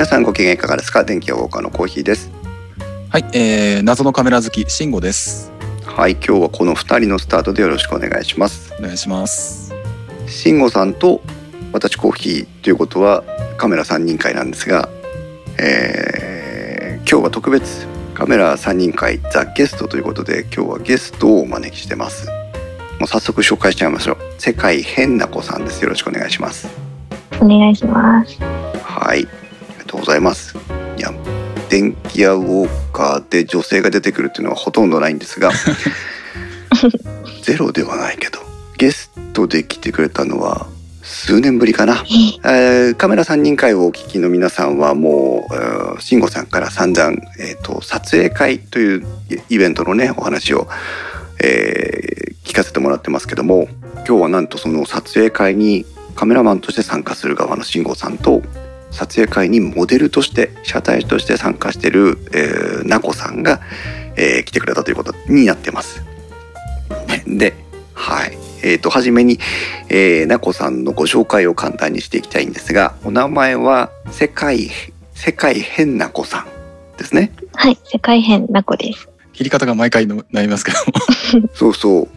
皆さんご機嫌いかがですか？電気屋ウォーカーのコーヒーです。はい、えー、謎のカメラ好き慎吾です。はい今日はこの二人のスタートでよろしくお願いします。お願いします。慎吾さんと私コーヒーということはカメラ三人会なんですが、えー、今日は特別カメラ三人会ザ・ゲストということで今日はゲストをお招きしてます。もう早速紹介しちゃいましょう。世界変な子さんです。よろしくお願いします。お願いします。はいありがとうございます。いや電気屋ウォーカーで女性が出てくるっていうのはほとんどないんですが ゼロではないけどゲストで来てくれたのは数年ぶりかな、えー、カメラ3人会をお聞きの皆さんはもう慎吾さんから散々、えーと、撮影会というイベントのねお話を、えー、聞かせてもらってますけども今日はなんとその撮影会にカメラマンとして参加する側の慎吾さんと撮影会にモデルとして車体として参加してる、えー、ナコさんが、えー、来てくれたということになってます。で、はい。えっ、ー、と、はじめに、えー、ナコさんのご紹介を簡単にしていきたいんですが、お名前は、世界、世界変な子さんですね。はい、世界変な子です。切り方が毎回のなりますけども。そうそう。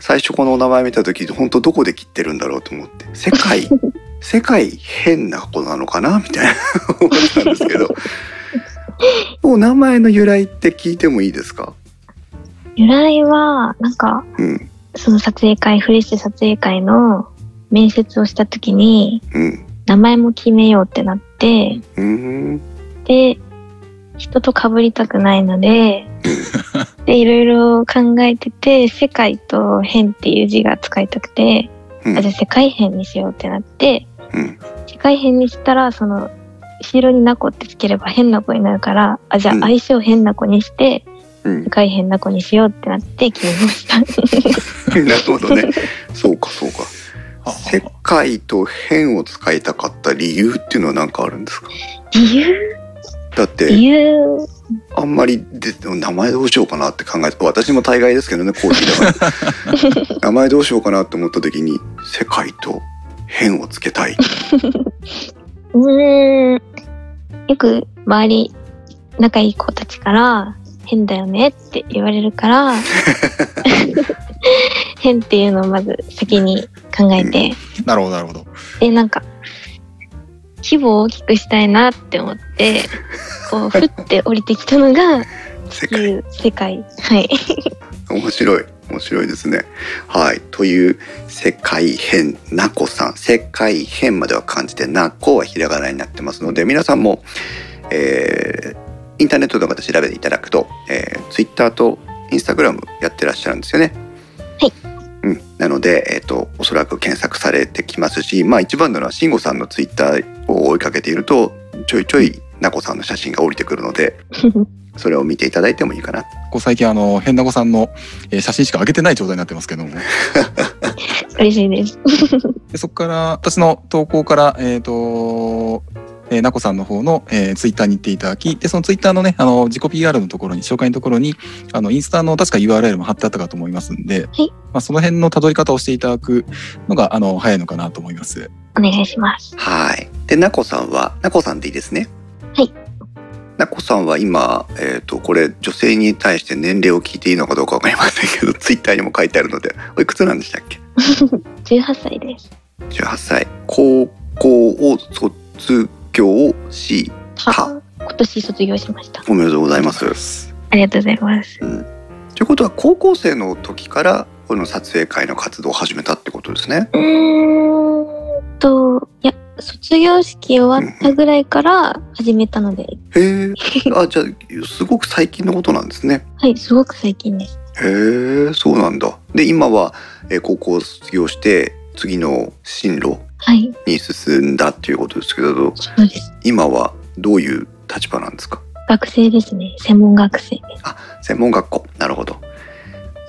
最初このお名前見た時、本当どこで切ってるんだろうと思って、世界、世界変な子なのかなみたいな思ったんですけど、お名前の由来って聞いてもいいですか？由来は、なんか、うん、その撮影会、フレッシュ撮影会の面接をした時に、うん、名前も決めようってなって、うん、で、人と被りたくないので、で、いろいろ考えてて、世界と変っていう字が使いたくて、うん、あじゃあ世界変にしようってなって、うん、世界変にしたら、その、後ろになこってつければ変な子になるから、あ、じゃあ相性変な子にして、世界変な子にしようってなって決めました。なるほどね。そうかそうか。世界と変を使いたかった理由っていうのは何かあるんですか？理由？だってあんまりで名前どうしようかなって考えて私も大概ですけどねコーヒーだから名前どうしようかなって思った時に世界と変をつけたい。うん。よく周り仲いい子たちから変だよねって言われるから 変っていうのをまず先に考えて、うん、なるほどなるほど。でなんか規模を大きくしたいなって思ってこうふって降りてきたのが世界。世界。はい。面白い。面白いですね。はい。という世界変なこさん。世界変までは感じてなこはひらがなになってますので皆さんも、えー、インターネットとかで調べていただくと、えー、ツイッターとインスタグラムやってらっしゃるんですよね。はいうん、なので、えーと、おそらく検索されてきますし、まあ、一番なのは慎吾さんのツイッターを追いかけているとちょいちょいなこさんの写真が降りてくるので それを見ていただいてもいいかな。こう最近あの変な子さんの写真しか上げてない状態になってますけども。嬉しいです。でそこから私の投稿からえっ、ー、とえー、なこさんの方の、えー、ツイッターに行っていただき、で、そのツイッターのね、あの、自己 PR のところに、紹介のところに、あの、インスタの確か URL も貼ってあったかと思いますんで、はい、まあ、その辺の辿り方をしていただくのが、あの、早いのかなと思います。お願いします。はい。で、なこさんは、なこさんでいいですね？はい。なこさんは今、えっ、ー、と、これ、女性に対して年齢を聞いていいのかどうかわかりませんけど、ツイッターにも書いてあるので、おいくつなんでしたっけ ?18 歳です。18歳。高校を卒業した。今年卒業しました。おめでとうございます。ありがとうございます、うん、ということは高校生の時からこの撮影会の活動を始めたってことですね。うんといや卒業式終わったぐらいから始めたので、うん、へえ。あじゃあすごく最近のことなんですね。はいすごく最近です。へえそうなんだ。で今は、え高校を卒業して次の進路に進んだっていうことですけど、はい、今はどういう立場なんですか？学生ですね。専門学生。あ専門学校。なるほど。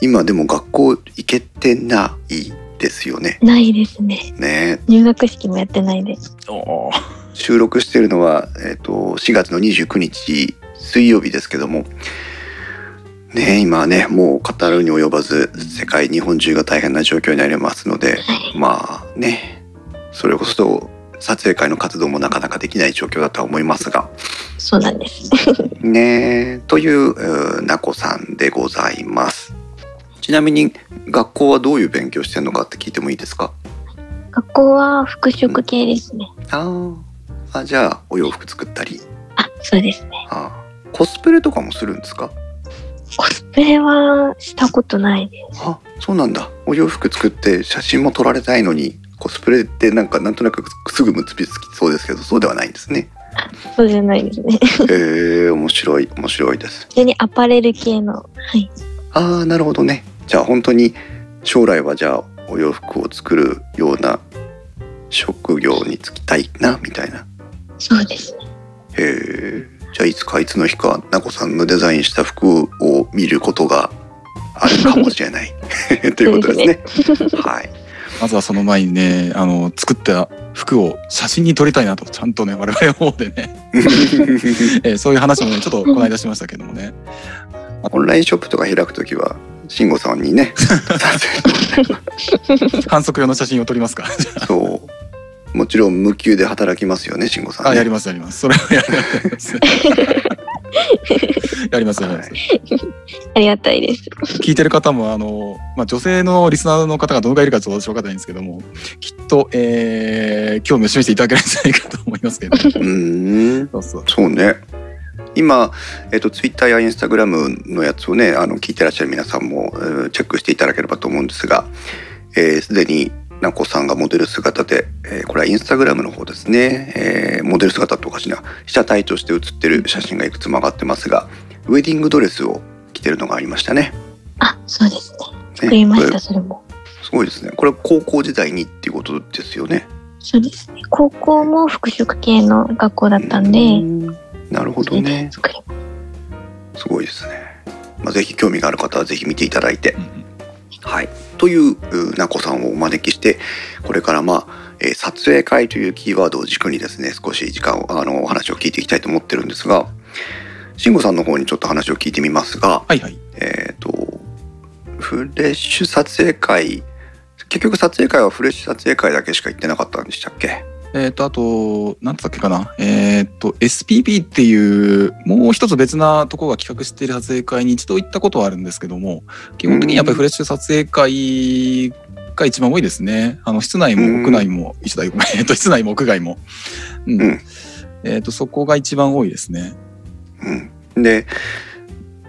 今でも学校行けてないですよね？ないですね。ね。入学式もやってないで。す収録してるのは、えーと、と4月の29日水曜日ですけどもね今ねもう語るに及ばず世界日本中が大変な状況になりますのでまあねそれこそ撮影会の活動もなかなかできない状況だとは思いますが。そうなんです。ねというなこさんでございます。ちなみに学校はどういう勉強してるのかって聞いてもいいですか？学校は服飾系ですね、うん、ああじゃあお洋服作ったり。あそうですね。あ。コスプレとかもするんですか？コスプレはしたことないです。あそうなんだ。お洋服作って写真も撮られたいのにコスプレってなんかなんとなくすぐ結びつきそうですけどそうではないんですね。そうじゃないですね。へえ面白い面白いです。普通にアパレル系のはい。ああなるほどね。じゃあ本当に将来はじゃあお洋服を作るような職業に就きたいなみたいな。そうですね。へえじゃあいつかいつの日かなこさんのデザインした服を見ることがあるかもしれない。ということですね。はい。まずはその前にねあの作った服を写真に撮りたいなとちゃんとね我々の方でね。えー、そういう話もねちょっとこの間しましたけどもね。オンラインショップとか開くときは慎吾さんにね反則用の写真を撮りますか。そうもちろん無給で働きますよね慎吾さん、ね、あやりますやります。それはやります。やりますやります、はい、ありがたいです。聞いてる方もあの、まあ、女性のリスナーの方がどのぐらいいるかちょっと私分かんないんですけどもきっと、えー、興味を示していただけないんじゃないかと思いますけど。うん。そうそう。そうね。今、えーと、ツイッターやインスタグラムのやつをねあの聞いてらっしゃる皆さんも、えー、チェックしていただければと思うんですがすで、えー、になこさんがモデル姿で、えー、これはインスタグラムの方ですね、えー、モデル姿っておかしいな被写体として写ってる写真がいくつも上がってますがウェディングドレスを着てるのがありましたね。あそうですね。作りましたそれも。すごいですね。これ高校時代にっていうことですよね。そうですね。高校も服飾系の学校だったんでなるほどね。すごいですね、まあ、ぜひ興味がある方はぜひ見ていただいて、はい。というなこさんをお招きしてこれからまあ、えー、撮影会というキーワードを軸にですね少し時間をあのお話を聞いていきたいと思ってるんですが慎吾さんの方にちょっと話を聞いてみますが、はいはい、えっ、ー、とフレッシュ撮影会結局撮影会はフレッシュ撮影会だけしか行ってなかったんでしたっけ？えっ、ー、と、あと、なんつったっけかな。えっ、ー、と、SPP っていう、もう一つ別なところが企画している撮影会に一度行ったことはあるんですけども、基本的にやっぱりフレッシュ撮影会が一番多いですね。あの、室内も屋内も、一台、えっと、室内も屋外も。うん。うん、えっ、と、そこが一番多いですね。うん。で、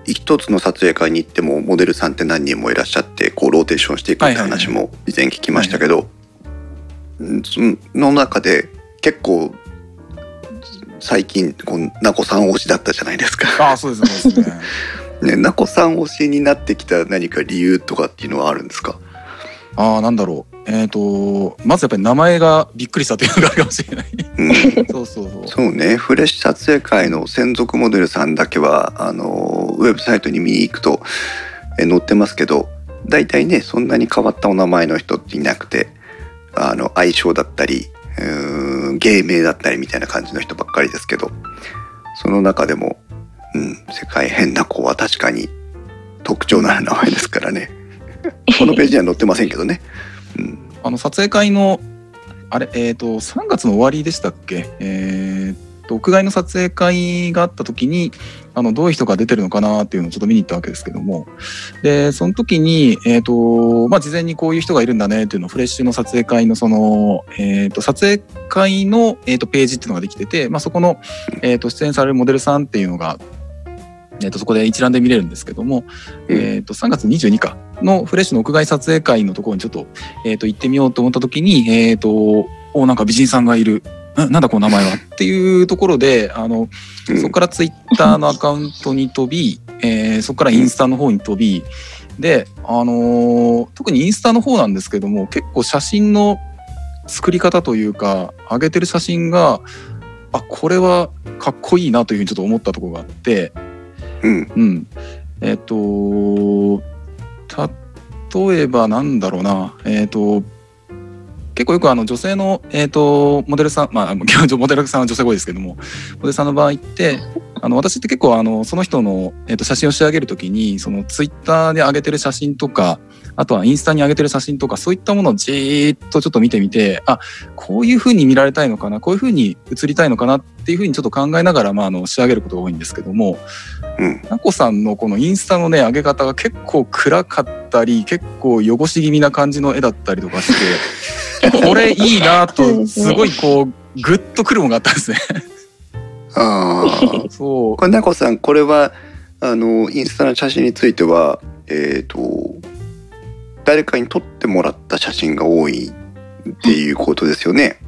一つの撮影会に行ってもモデルさんって何人もいらっしゃってこうローテーションしていくって話も以前聞きましたけど、はいはいはいの中で結構最近こうなこさん推しだったじゃないですか。あそうですね。ね、なこさん推しになってきた何か理由とかっていうのはあるんですか？ああ、なんだろう。えっ、ー、とまずやっぱり名前がびっくりしたというのがあるかもしれない。うん、そうそうそう。そうね、フレッシュ撮影会の専属モデルさんだけはあのウェブサイトに見に行くとえ載ってますけど、大体ねそんなに変わったお名前の人っていなくて。あの相性だったり芸名だったりみたいな感じの人ばっかりですけどその中でも、うん、世界変な子は確かに特徴のある名前ですからね。このページには載ってませんけどね。うん、あの撮影会のあれえっ、ー、と3月の終わりでしたっけ？えー、と屋外の撮影会があった時にあのどういう人が出てるのかなっていうのをちょっと見に行ったわけですけども。でその時に、えーとまあ、事前にこういう人がいるんだねっていうのをフレッシュの撮影会のその、えー、と撮影会の、えー、とページっていうのができてて、まあ、そこの、えー、と出演されるモデルさんっていうのがえー、とそこで一覧で見れるんですけども、えー、と3月22日のフレッシュの屋外撮影会のところにちょっと,、えー、と行ってみようと思った時に、えー、とおなんか美人さんがいるなんだこの名前はっていうところであの、そこからツイッターのアカウントに飛び、えー、そこからインスタの方に飛びで、あのー、特にインスタの方なんですけども結構写真の作り方というか上げてる写真があこれはかっこいいなというふうにちょっと思ったところがあって、うん、うん、えっ、ー、と例えばなんだろうな。えっ、ー、と結構よくあの女性の、えーと、モデルさんまあ モデルさんは女性が多いですけどもモデルさんの場合ってあの私って結構あのその人の、えー、と写真を仕上げるときにそのツイッターで上げてる写真とかあとはインスタに上げてる写真とかそういったものをじーっとちょっと見てみてあこういうふうに見られたいのかなこういうふうに映りたいのかなっていうふうにちょっと考えながら、まあ、あの仕上げることが多いんですけども、うん、なこさんのこのインスタのね上げ方が結構暗かったり結構汚し気味な感じの絵だったりとかして これいいなとすごいこうグッとくるものがあったんですね。ああ そうこれなこさんこれはあのインスタの写真についてはえっ、ー、と誰かに撮ってもらった写真が多いっていうことですよね？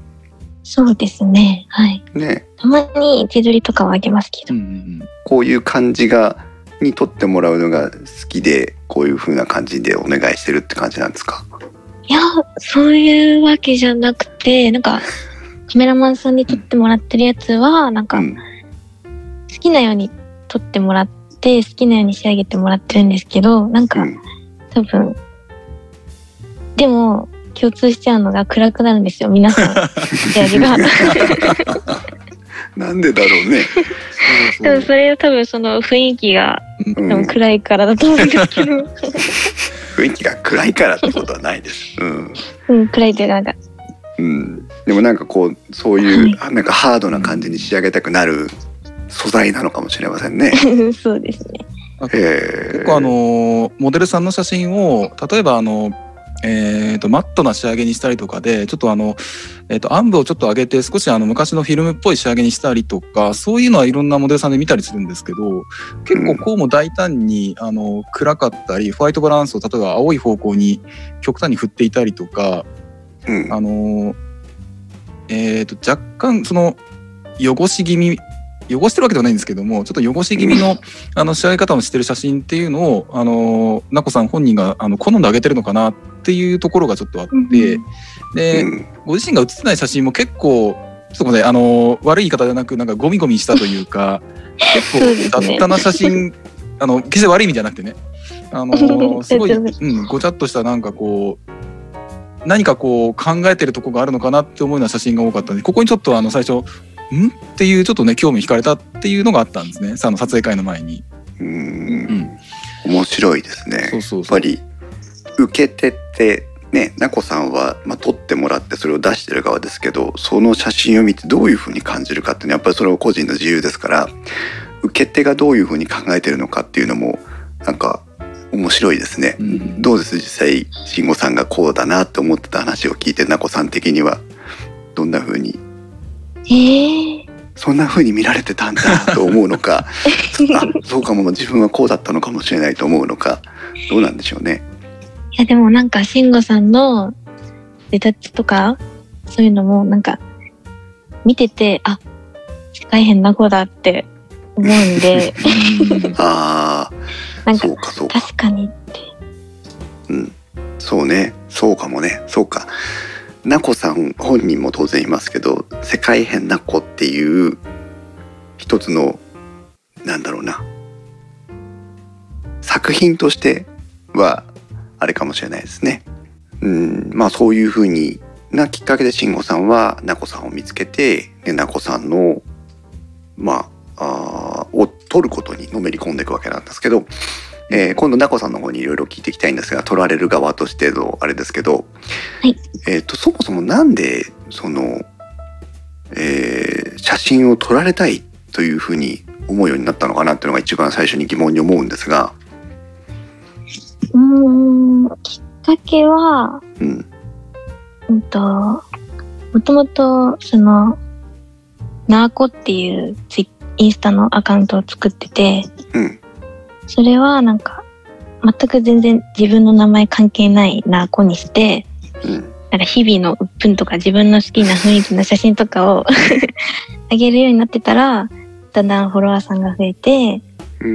そうですね。はい。ね。たまに手取りとかはあげますけど。うん、こういう感じがに撮ってもらうのが好きで、こういう風な感じでお願いしてるって感じなんですか？いや、そういうわけじゃなくて、なんかカメラマンさんに撮ってもらってるやつは、なんか、好きなように撮ってもらって、好きなように仕上げてもらってるんですけど、なんか、多分でも、共通しちゃうのが暗くなるんですよ、皆さん。仕上げが。なんでだろうね。でもそれは多分その雰囲気が、暗いからだと思うんですけど。雰囲気が暗いからってことはないです。うん。うん、暗いというかなんか。うん。でもなんかこう、そういう、はい、なんかハードな感じに仕上げたくなる素材なのかもしれませんね。そうですね。結構あのモデルさんの写真を例えばあのえーと、マットな仕上げにしたりとかでちょっとあの、えーと、暗部をちょっと上げて少しあの昔のフィルムっぽい仕上げにしたりとかそういうのはいろんなモデルさんで見たりするんですけど結構こうも大胆にあの暗かったりホワイトバランスを例えば青い方向に極端に振っていたりとか、うん、あのえーと若干その汚し気味汚してるわけではないんですけどもちょっと汚し気味のあの仕上げ方をしてる写真っていうのをあのなこさん本人があの好んであげてるのかなっていうところがちょっとあって、でご自身が写ってない写真も結構ちょっとねあの悪い言い方じゃなくなんかゴミゴミしたというか 結構雑多な写真、あの決して悪い意味じゃなくてねあの すごい、うん、ごちゃっとしたなんかこう何かこう考えてるとこがあるのかなって思うような写真が多かったんでここにちょっとあの最初んっていうちょっとね興味惹かれたっていうのがあったんですねあの撮影会の前に。うん、面白いですね。そうそうやっぱり受け手ってね、なこさんは、まあ、撮ってもらってそれを出してる側ですけどその写真を見てどういうふうに感じるかっていうのはやっぱりそれは個人の自由ですから受け手がどういうふうに考えてるのかっていうのもなんか面白いですね。うん、どうです実際慎吾さんがこうだなって思ってた話を聞いてなこさん的には。どんなふうに？えー、そんな風に見られてたんだと思うのか。あそうかも。自分はこうだったのかもしれないと思うのか。どうなんでしょうね。いやでもなんか慎吾さんのレタッチとかそういうのもなんか見ててあ大変な子だって思うんで。ああなんか確かにって。うん。そうね。そうかもね。そうか。なこさん本人も当然いますけど世界変な子っていう一つのなんだろうな。作品としてはあれかもしれないですね。うん。まあそういうふうになきっかけで慎吾さんはなこさんを見つけてでなこさんのまああを取ることにのめり込んでいくわけなんですけどえー、今度なこさんの方にいろいろ聞いていきたいんですが取られる側としてのあれですけど、はい、えーと、そもそもなんでその、えー、写真を撮られたいというふうに思うようになったのかなっていうのが一番最初に疑問に思うんですが。うんきっかけは、うん、うんともともとそのナーコっていうツイインスタのアカウントを作ってて、うん、それはなんか、全く全然自分の名前関係ないな子にして、うん、なんか日々の鬱憤とか自分の好きな雰囲気の写真とかを あげるようになってたら、だんだんフォロワーさんが増えて、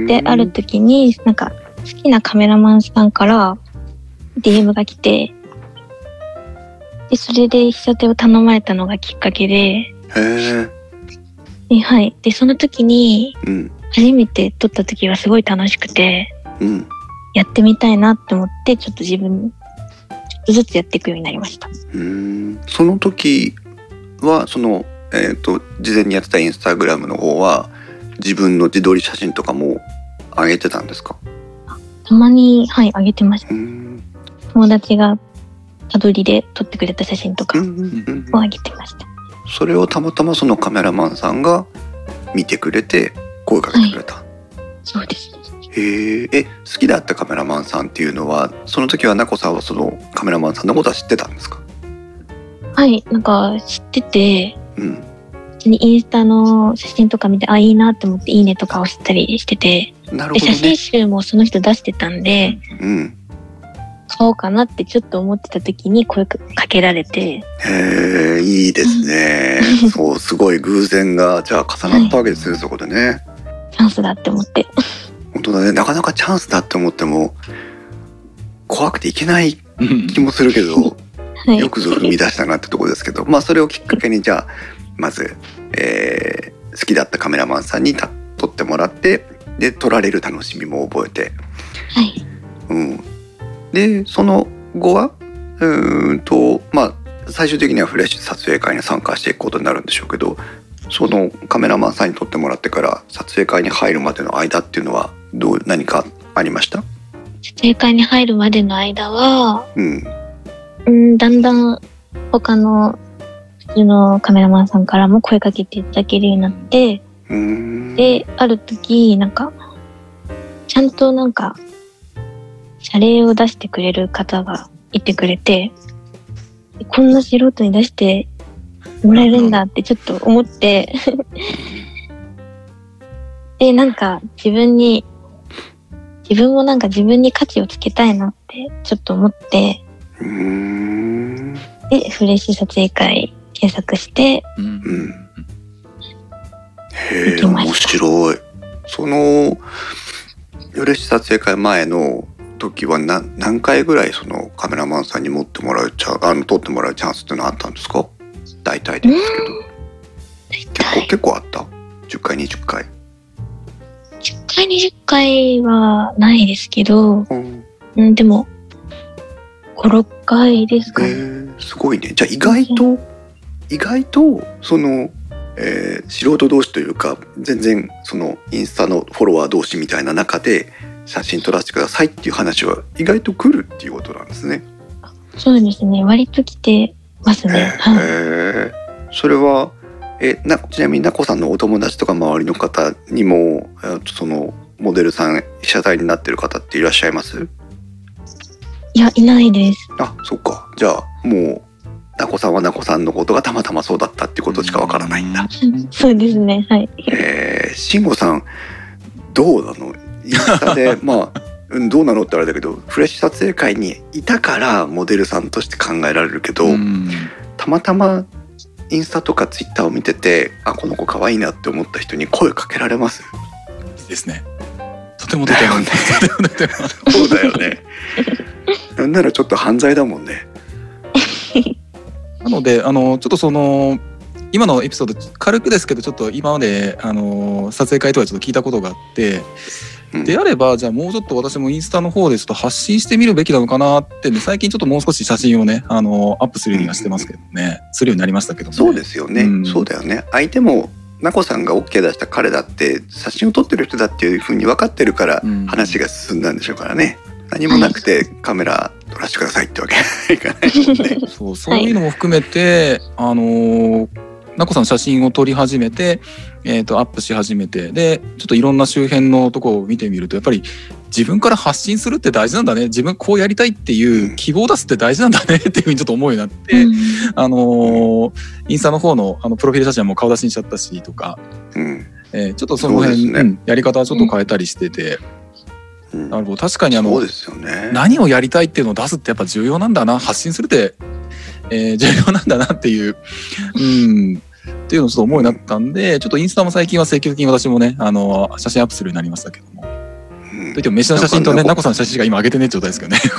で、ある時になんか好きなカメラマンさんから DM が来て、で、それで被写体を頼まれたのがきっかけで、へはい。で、その時に、うん、初めて撮った時はすごい楽しくて、うん、やってみたいなって思ってちょっと自分ちょっとずつやっていくようになりました。うん。その時はその、えーと、事前にやってたインスタグラムの方は自分の自撮り写真とかも上げてたんですか？たまに、はい、上げてました。友達がたどりで撮ってくれた写真とかを上げてました。それをたまたまそのカメラマンさんが見てくれて声かけてくれた。はい、そうです。へえ、好きだったカメラマンさんっていうのは、その時はなこさんはそのカメラマンさんのことは知ってたんですか？はい、なんか知ってて。うん。にインスタの写真とか見て、あ、いいなって思って、いいねとか押したりしてて。なるほど、ね、写真集もその人出してたんで。うん。買おうかなってちょっと思ってた時に声かけられて。へえ、いいですね。そう、すごい偶然が、じゃあ重なったわけですね、はい、そこでね。チャンスだって思って。本当だね、なかなかチャンスだって思っても、怖くていけない気もするけど、はい、よくぞ踏み出したなってとこですけど、まあそれをきっかけにじゃあ、まず、えー、好きだったカメラマンさんに撮ってもらって、で、撮られる楽しみも覚えて。はい。うん。でその後はうんとまあ最終的にはフレッシュ撮影会に参加していくことになるんでしょうけどそのカメラマンさんに撮ってもらってから撮影会に入るまでの間っていうのはどう何かありました？撮影会に入るまでの間は、うん、うんだんだん他の普通のカメラマンさんからも声かけていただけるようになってである時なんかちゃんとなんか謝礼を出してくれる方がいてくれて、こんな素人に出してもらえるんだってちょっと思って で、なんか自分に、自分もなんか自分に価値をつけたいなってちょっと思って、で、フレッシュ撮影会検索して、うん、へえ、面白い。その、フレッシュ撮影会前の時は何何回ぐらいそのカメラマンさんに持ってもらうチャあの撮ってもらうチャンスっていうのはあったんですか？大体ですけど。結構結構あった？10回20回。10回20回はないですけど、うん、うん、でも56回ですかね、えー、すごいね。じゃあ意外と意外とそのえー、素人同士というか全然そのインスタのフォロワー同士みたいな中で写真撮らせてくださいっていう話は意外と来るっていうことなんですね。そうですね割と来てますね。へそれはえなちなみになこさんのお友達とか周りの方にもそのモデルさん謝罪になってる方っていらっしゃいます？いやいないです。あそっかじゃあもうなこさんはなこさんのことがたまたまそうだったってことしかわからないんだ。そうですねはい。えー、慎吾さんどうなの？インスタで まあうん、どうなのってあれだけどフレッシュ撮影会にいたからモデルさんとして考えられるけど、たまたまインスタとかツイッターを見ててあこの子可愛いなって思った人に声かけられます？ですね。とてもとても。ね。そうだよね。なんならちょっと犯罪だもんね。なのであのちょっとその今のエピソード軽くですけどちょっと今まであの撮影会とかちょっと聞いたことがあって、うん、であればじゃあもうちょっと私もインスタの方でちょっと発信してみるべきなのかなってね最近ちょっともう少し写真をねあのアップするようにはしてますけどね、うん、するようになりましたけど、ね、そうですよね、うん、そうだよね。相手もなこさんが OK 出した彼だって写真を撮ってる人だっていうふうに分かってるから話が進んだんでしょうからね。何もなくてカメラ撮らせてくださいってわけにはい。そうそういうのも含めて、あのーなこさん写真を撮り始めて、えっ、ー、と、アップし始めて、で、ちょっといろんな周辺のとこを見てみると、やっぱり自分から発信するって大事なんだね。自分こうやりたいっていう希望を出すって大事なんだね。っていうふうにちょっと思うようになって、うん、あのー、インスタの方のあのプロフィール写真はもう顔出しにしちゃったしとか、うん、えー、ちょっとその辺、ね。うん、やり方はちょっと変えたりしてて、うん、なるほど。確かにあの、ね、何をやりたいっていうのを出すってやっぱ重要なんだな。発信するって、えー、重要なんだなっていう、うん、っていうのをちょっと思うようになったんで、ちょっとインスタも最近は積極的に私もね、あの、写真アップするようになりましたけども。うん、といっても飯の写真とね、なこさんの写真しか今上げてねえ状態ですけどね。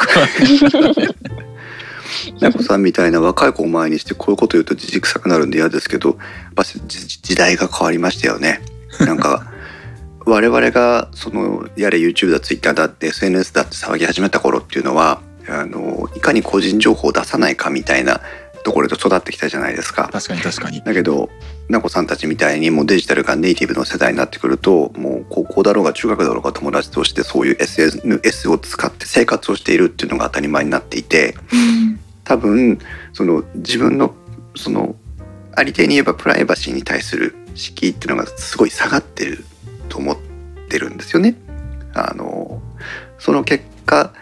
なこさんみたいな若い子を前にしてこういうこと言うと自軸臭くなるんで嫌ですけど、やっぱ時代が変わりましたよね。なんか、我々がそのやれ YouTube だ Twitter だって SNS だって騒ぎ始めた頃っていうのはあのいかに個人情報を出さないかみたいなところで育ってきたじゃないですか。確かに確かに。だけど、なこさんたちみたいにもうデジタルがネイティブの世代になってくると、もう高校だろうが中学だろうが友達としてそういう SNS を使って生活をしているっていうのが当たり前になっていて、多分、その自分の、その、ありていに言えばプライバシーに対する敷居っていうのがすごい下がってると思ってるんですよね。あの、その結果、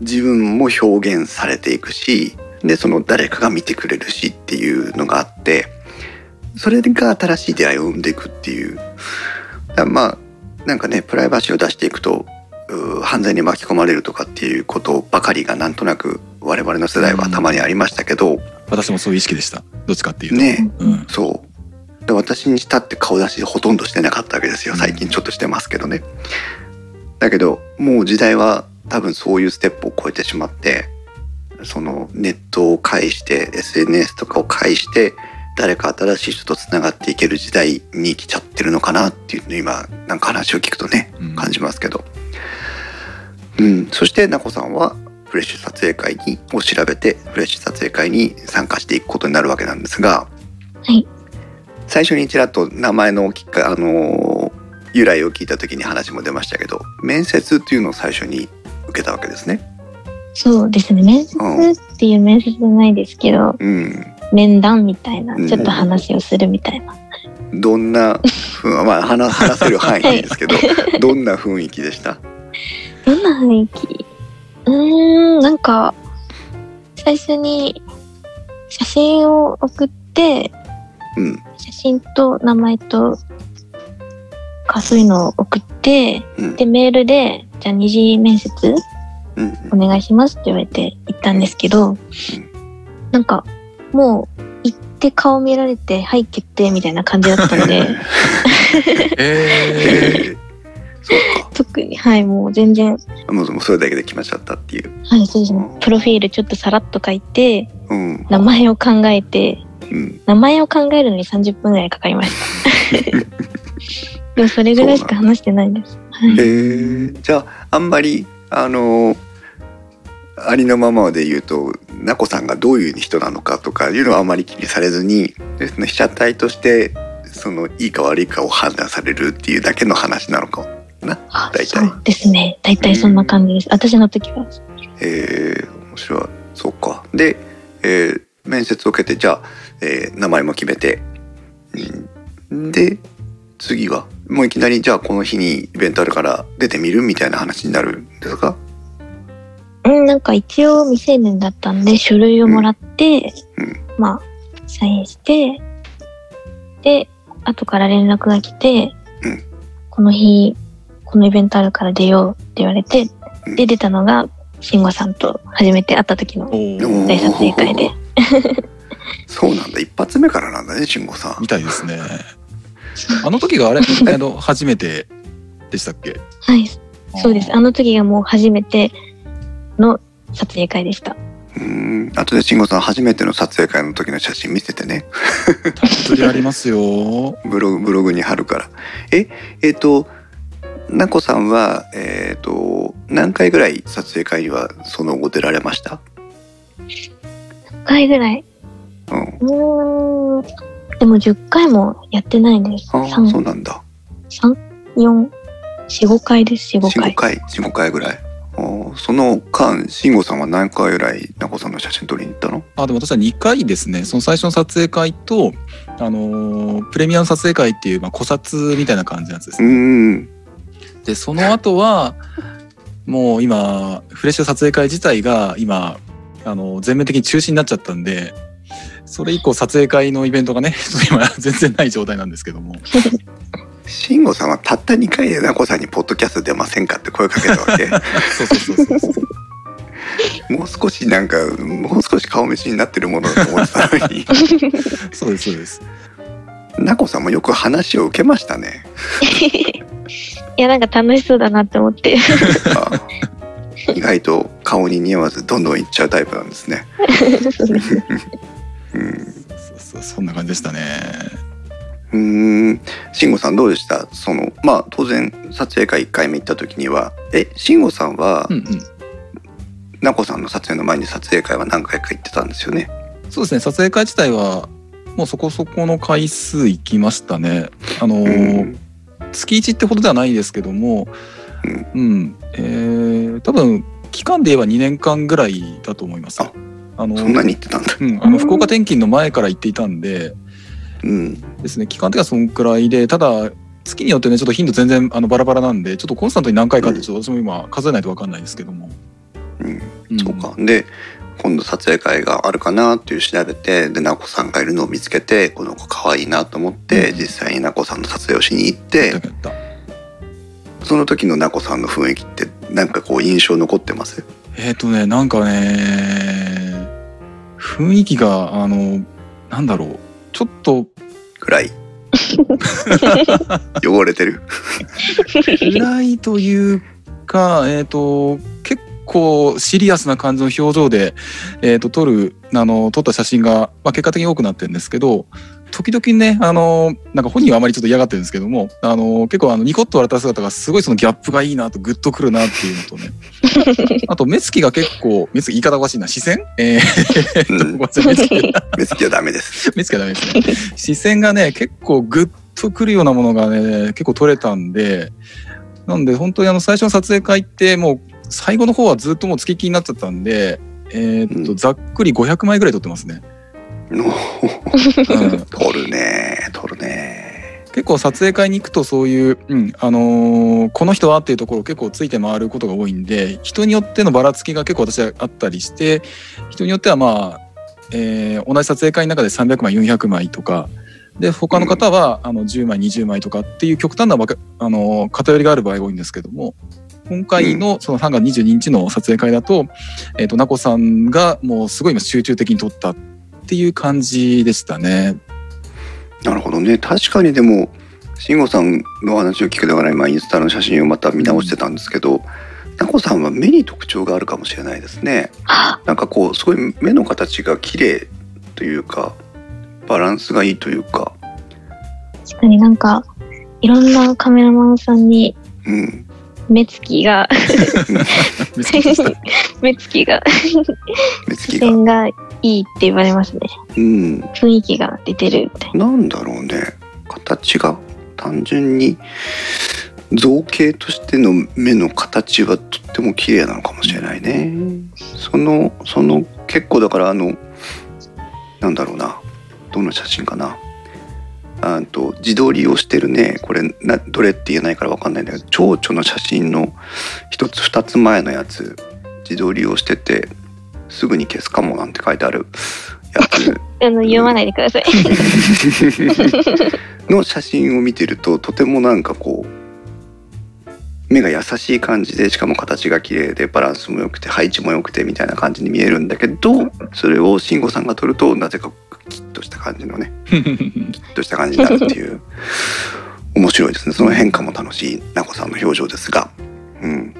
自分も表現されていくし、でその誰かが見てくれるしっていうのがあってそれが新しい出会いを生んでいくっていう。まあなんかねプライバシーを出していくと犯罪に巻き込まれるとかっていうことばかりがなんとなく我々の世代はたまにありましたけど、うん、私もそういう意識でした。どっちかっていうと。ね、うん、そう。で私にしたって顔出しほとんどしてなかったわけですよ。最近ちょっとしてますけどね、だけどもう時代は多分そういうステップを超えてしまってそのネットを介して SNS とかを介して誰か新しい人とつながっていける時代に来ちゃってるのかなっていうの今なんか話を聞くとね、感じますけど、うん、そしてなこさんはフレッシュ撮影会にを調べてフレッシュ撮影会に参加していくことになるわけなんですが、はい、最初にちらっと名前のきっかあの由来を聞いた時に話も出ましたけど面接っていうのを最初に受けたわけですね。そうですね。面接っていう面接じゃないですけど、うん、面談みたいなちょっと話をするみたいな。どんなまあ話話せる範囲ですけど、はい、どんな雰囲気でした？どんな雰囲気？うんなんか最初に写真を送って、うん、写真と名前とかそういうのを送って、うん、でメールでじゃあ二次面接お願いしますって言われて行ったんですけど、なんかもう行って顔見られてはい決定みたいな感じだったので。えー、特にはいもう全然。もうそれだけで決まっちゃったっていう。はいそうですね。プロフィールちょっとさらっと書いて、うん、名前を考えて、うん、名前を考えるのに30分ぐらいかかりました。でもそれぐらいしか話してないです。へえー、じゃああんまりあのありのままで言うとなこさんがどういう人なのかとかいうのはあまり気にされずにその被写体としてそのいいか悪いかを判断されるっていうだけの話なのかな大体。そうですね。大体そんな感じです、私の時は。えー、面白い。そうか。で、えー、面接を受けてじゃあ、えー、名前も決めて、うん、で次は？もういきなりじゃあこの日にイベントあるから出てみるみたいな話になるんですか？うん、なんか一応未成年だったんで書類をもらって、うん、まあ、サインして、で、後から連絡が来て、うん、この日、このイベントあるから出ようって言われて、うん、で、出たのが、慎吾さんと初めて会った時の大撮影会で。そうなんだ。一発目からなんだね、慎吾さん。みたいですね。あの時があれ、あの、初めてでしたっけ？はい。そうです。あの時がもう初めて、の撮影会でした。うん後で慎吾さん初めての撮影会の時の写真見せてね。たっぷりありますよ。ブログブログに貼るから。ええっ、ー、となこさんはえっ、ー、と何回ぐらい撮影会にはその後出られました？何回ぐらい？うんうんでも10回もやってないです。あそうなんだ。3、4、4、5回です、4、5回。4、5回、4、5回ぐらい。その間慎吾さんは何回ぐらいなこさんの写真撮りに行ったの？あでも私は2回ですねその最初の撮影会と、あのー、プレミアム撮影会っていう、まあ、古撮みたいな感じのやつですね。でその後はもう今フレッシュ撮影会自体が今あの全面的に中止になっちゃったんでそれ以降撮影会のイベントがね 今全然ない状態なんですけども。慎吾さんはたった2回でなこさんに「ポッドキャスト出ませんか?」って声かけたわけ。そうそうそうそうもう少しなんかもう少し顔見知りになってるものだと思ってたのに。そうですそうです。なこさんもよく話を受けましたね。いやなんか楽しそうだなって思って。意外と顔に似合わずどんどんいっちゃうタイプなんですねうん、そそんな感じでしたね。うん。慎吾さんどうでした？そのまあ当然撮影会1回目行った時には。え慎吾さんは、うんうん、なこさんの撮影の前に撮影会は何回か行ってたんですよね？そうですね。撮影会自体はもうそこそこの回数行きましたね。あのーうん、月1ってほどではないですけども、うん、うん、えー、多分期間で言えば2年間ぐらいだと思います。ああのそんなに行ってたんだ。うん、あの福岡転勤の前から行っていたんで、うん、ですね期間的にはそんくらいでただ月によってねちょっと頻度全然あのバラバラなんでちょっとコンスタントに何回かってちょっと私も今数えないと分かんないですけども。うん、うん、そうか。で今度撮影会があるかなっていう調べてでなこさんがいるのを見つけてこの子可愛いなと思って、うん、実際になこさんの撮影をしに行ってその時のなこさんの雰囲気ってなんかこう印象残ってます？えっ、ー、とねなんかね雰囲気があのなんだろう。ちょっと暗い。汚れてる。暗いというかえっ、ー、と結構シリアスな感じの表情で、えーと、撮るあの撮った写真が、まあ、結果的に多くなってるんですけど時々ねあのなんか本人はあまりちょっと嫌がってるんですけどもあの結構あのニコッと笑った姿がすごいそのギャップがいいなとグッとくるなっていうのとね。あと目つきが結構目つき言い方おかしいな視線？えー、うん、目つき目つきはダメです。目つきはダメですね。視線がね結構グッとくるようなものがね結構撮れたんでなんで本当にあの最初の撮影会ってもう最後の方はずっともう付きっきりになっちゃったんで、えー、っと、うん、ざっくり500枚ぐらい撮ってますね。うん、撮るね撮るね。結構撮影会に行くとそういう、うんあのー、この人はっていうところ結構ついて回ることが多いんで人によってのばらつきが結構私はあったりして人によってはまあ、えー、同じ撮影会の中で300枚400枚とかで他の方は、あの10枚20枚とかっていう極端なあの偏りがある場合が多いんですけども今回のその3月22日の撮影会だと、えっ、ー、と、なこさんがもうすごい今集中的に撮ったっていう感じでしたね。なるほどね。確かにでも、慎吾さんの話を聞くながら今インスタの写真をまた見直してたんですけど、なこさんは目に特徴があるかもしれないですね。なんかこうすごい目の形が綺麗というかバランスがいいというか。確かになんかいろんなカメラマンさんに、うん、目つきが 目つきが目つきががいいって言われますね、うん、雰囲気が出てるみたいな。なんだろうね。形が単純に造形としての目の形はとっても綺麗なのかもしれないね、そのその結構だからあのなんだろうな。どの写真かな。あと自撮りをしてるね。これなどれって言えないから分かんないんだけど蝶々の写真の一つ二つ前のやつ自撮りをしててすぐに消すかもなんて書いてある。やつ あの読まないでください。の写真を見てるととてもなんかこう目が優しい感じでしかも形が綺麗でバランスも良くて配置も良くてみたいな感じに見えるんだけどそれを慎吾さんが撮るとなぜかキッとした感じのね キッとした感じになるっていう。面白いですね。その変化も楽しいなこさんの表情ですが、うん、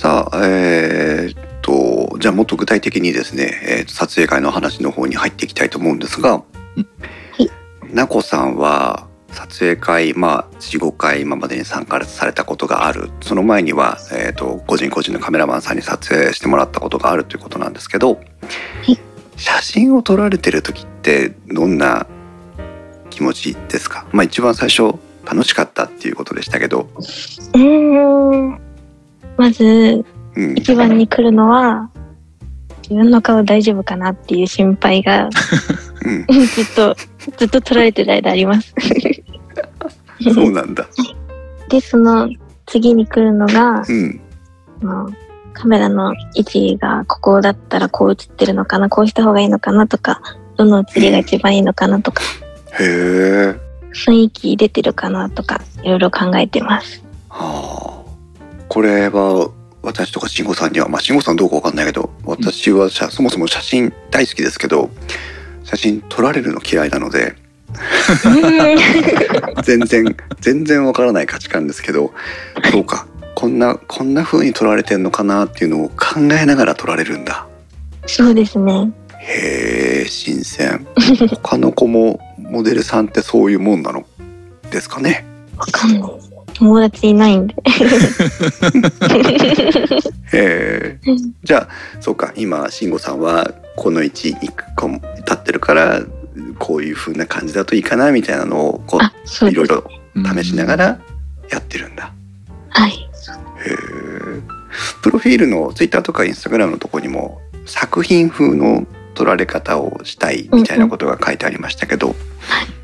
さあえー、っとじゃあもっと具体的にですね、えー、撮影会の話の方に入っていきたいと思うんですが、なこさんは撮影会まあ45回今までに参加されたことがある。その前には、えーと、個人個人のカメラマンさんに撮影してもらったことがあるということなんですけど、はい、写真を撮られてる時ってどんな気持ちですか？まあ一番最初楽しかったっていうことでしたけど。うんまず、一番に来るのは自分の顔大丈夫かなっていう心配が、うん、ずっとずっと撮られてる間あります。そうなんだ。でその次に来るのが、うん、カメラの位置がここだったらこう映ってるのかなこうした方がいいのかなとかどの映りが一番いいのかなとか、へえ雰囲気出てるかなとかいろいろ考えてます。はあこれは私とか慎吾さんにはまあ慎吾さんどうかわかんないけど私はそもそも写真大好きですけど写真撮られるの嫌いなので 全然全然わからない価値観ですけどそうか。こんなこんな風に撮られてんのかなっていうのを考えながら撮られるんだ。そうですね。へえ新鮮。他の子もモデルさんってそういうもんなの？ですかね？わかんない友達いないんで。へえじゃあそうか。今慎吾さんはこの位置に立ってるからこういう風な感じだといいかなみたいなのをこういろいろ試しながらやってるんだ。はい。へえ。プロフィールのツイッターとかインスタグラムのとこにも作品風の撮られ方をしたいみたいなことが書いてありましたけど、うん、うん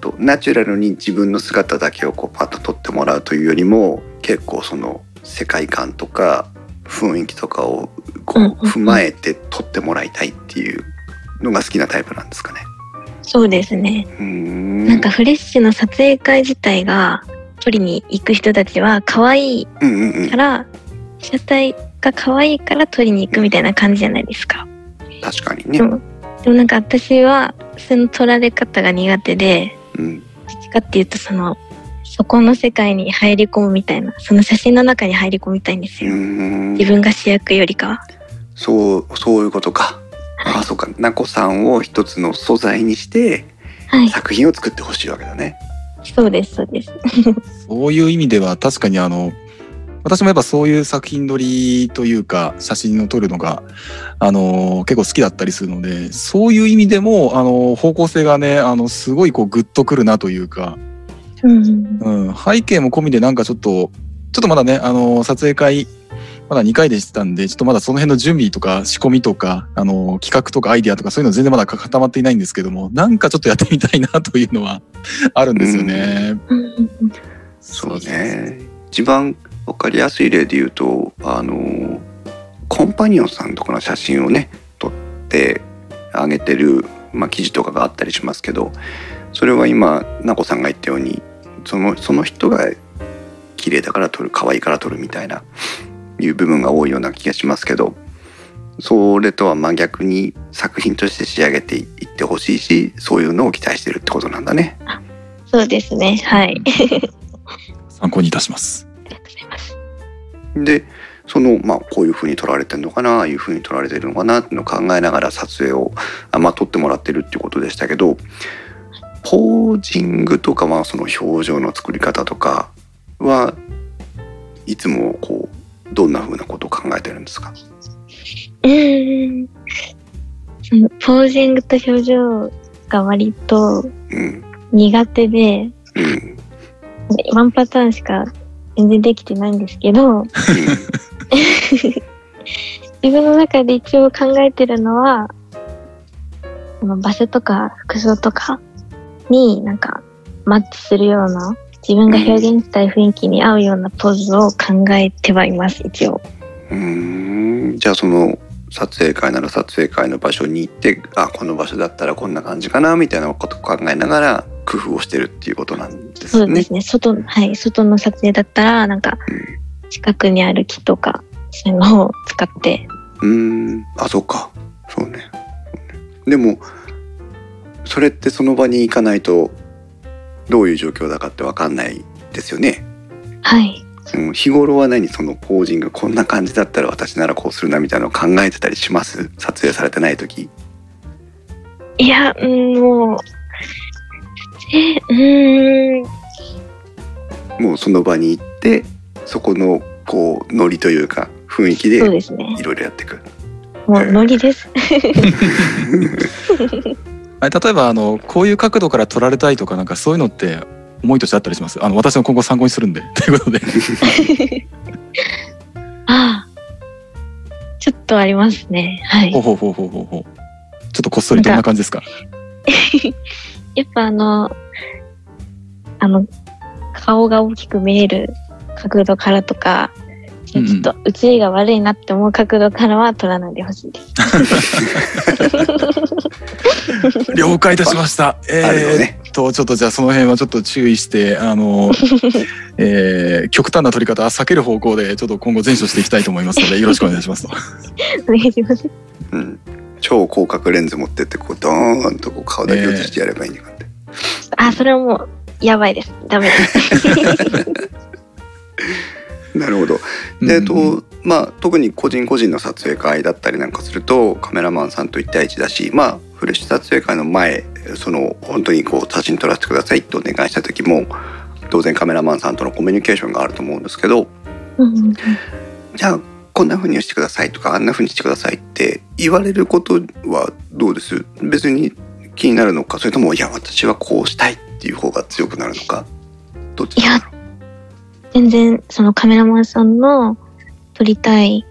とナチュラルに自分の姿だけをこうパッと撮ってもらうというよりも結構その世界観とか雰囲気とかをこう踏まえて撮ってもらいたいっていうのが好きなタイプなんですかね。そうですね。んなんかフレッシュの撮影会自体が撮りに行く人たちは可愛いから、車体が可愛いから撮りに行くみたいな感じじゃないですか。確かにね。でもでもなんか私はその撮られ方が苦手で、うん、どっちかっていうとそのそこの世界に入り込むみたいなその写真の中に入り込みたいんですよ。自分が主役よりかは。そうそういうことか、はい、ああそうか。なこさんを一つの素材にして、作品を作ってほしいわけだね。そうですそうです。そういう意味では確かにあの私もやっぱそういう作品撮りというか写真を撮るのが、あの結構好きだったりするのでそういう意味でも、あの方向性がねあのすごいこうグッとくるなというか、うん、うん、背景も込みでなんかちょっとちょっとまだね、あの撮影会まだ2回でしたんで、ちょっとまだその辺の準備とか仕込みとか、あの、企画とかアイディアとかそういうの全然まだ固まっていないんですけども、なんかちょっとやってみたいなというのはあるんですよね。うん、そうね。一番わかりやすい例で言うと、あの、コンパニオンさんとかの写真をね、撮ってあげてる、まあ、記事とかがあったりしますけど、それは今、なこさんが言ったように、その、その人が綺麗だから撮る、可愛いから撮るみたいな、いう部分が多いような気がしますけど、それとは真逆に作品として仕上げていってほしいし、そういうのを期待してるってことなんだね。そうですね。はい。参考にいたします。でそのまあこういうふうに撮られてるのかなああいうふうに撮られてるのかなっていうのを考えながら撮影をまあ撮ってもらってるっていうことでしたけどポージングとかまあその表情の作り方とかはいつもこうどんなふうなことを考えてるんですか？うん。そのポージングと表情が割と苦手で、うん、ワンパターンしか全然できてないんですけど 自分の中で一応考えてるのはその場所とか服装とかになんかマッチするような自分が表現したい雰囲気に合うようなポーズを考えてはいます一応。うんじゃあその撮影会なら撮影会の場所に行ってあこの場所だったらこんな感じかなみたいなことを考えながら工夫をしてるっていうことなんですね。そうですね。外、はい、外の撮影だったら、なんか、近くにある木とか、そういうのを使って。うん、あ、そっか。そうね。でも、それってその場に行かないと、どういう状況だかってわかんないですよね。はい。うん、日頃は何そのポージングこんな感じだったら私ならこうするなみたいなのを考えてたりします？撮影されてない時。いや、うん、もうえうん。もうその場に行ってそこのこうノリというか雰囲気でいろいろやっていく、ね、もうノリです。例えばあのこういう角度から撮られたいとかなんかそういうのって思いとしてあったりします。あの私の今後参考にするんで。ということで。ああ。ちょっとありますね。はい。ほうほうほうほうほうほう。ちょっとこっそりどんな感じですか？やっぱあの、あの、顔が大きく見える角度からとか、ちょっと写りが悪いなって思う角度からは撮らないでほしいです。了解いたしました。えー、ね、とちょっとじゃあその辺はちょっと注意してあの、えー、極端な撮り方は避ける方向でちょっと今後前処していきたいと思いますので よろしくお願いしますと。お願いします。うん超広角レンズ持ってってこうドーンとこう顔だけ映してやればいいんだって、えー、あそれはもうやばいですダメです なるほど。で、えっとまあ特に個人個人の撮影会だったりなんかするとカメラマンさんと1対1だしまあフレッシュ撮影会の前その本当にこう写真撮らせてくださいとお願いした時も当然カメラマンさんとのコミュニケーションがあると思うんですけど、じゃあこんな風にしてくださいとかあんな風にしてくださいって言われることはどうです？別に気になるのかそれともいや私はこうしたいっていう方が強くなるのかどっちだろう全然そのカメラマンさんの撮りたい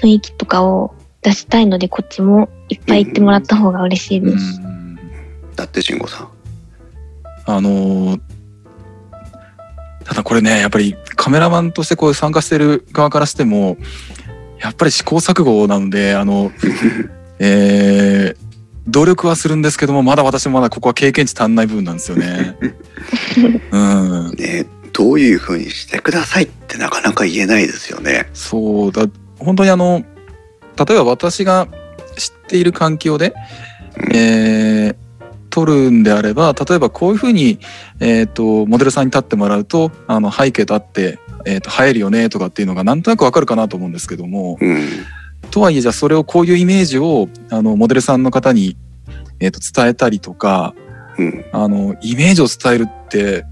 雰囲気とかを出したいのでこっちもいっぱい言ってもらった方が嬉しいです。だって慎吾さん。あのただこれねやっぱりカメラマンとしてこう参加してる側からしてもやっぱり試行錯誤なのであの、えー、努力はするんですけどもまだ私もまだここは経験値足んない部分なんですよね。うん、ねどういうふうにしてくださいってなかなか言えないですよね。そうだ。本当にあの例えば私が知っている環境で、うん、えー、撮るんであれば例えばこういうふうに、えーと、モデルさんに立ってもらうとあの背景とあって、えーと、映えるよねとかっていうのがなんとなくわかるかなと思うんですけども、うん、とはいえじゃあそれをこういうイメージをあのモデルさんの方に、えーと伝えたりとか、うん、あのイメージを伝えるって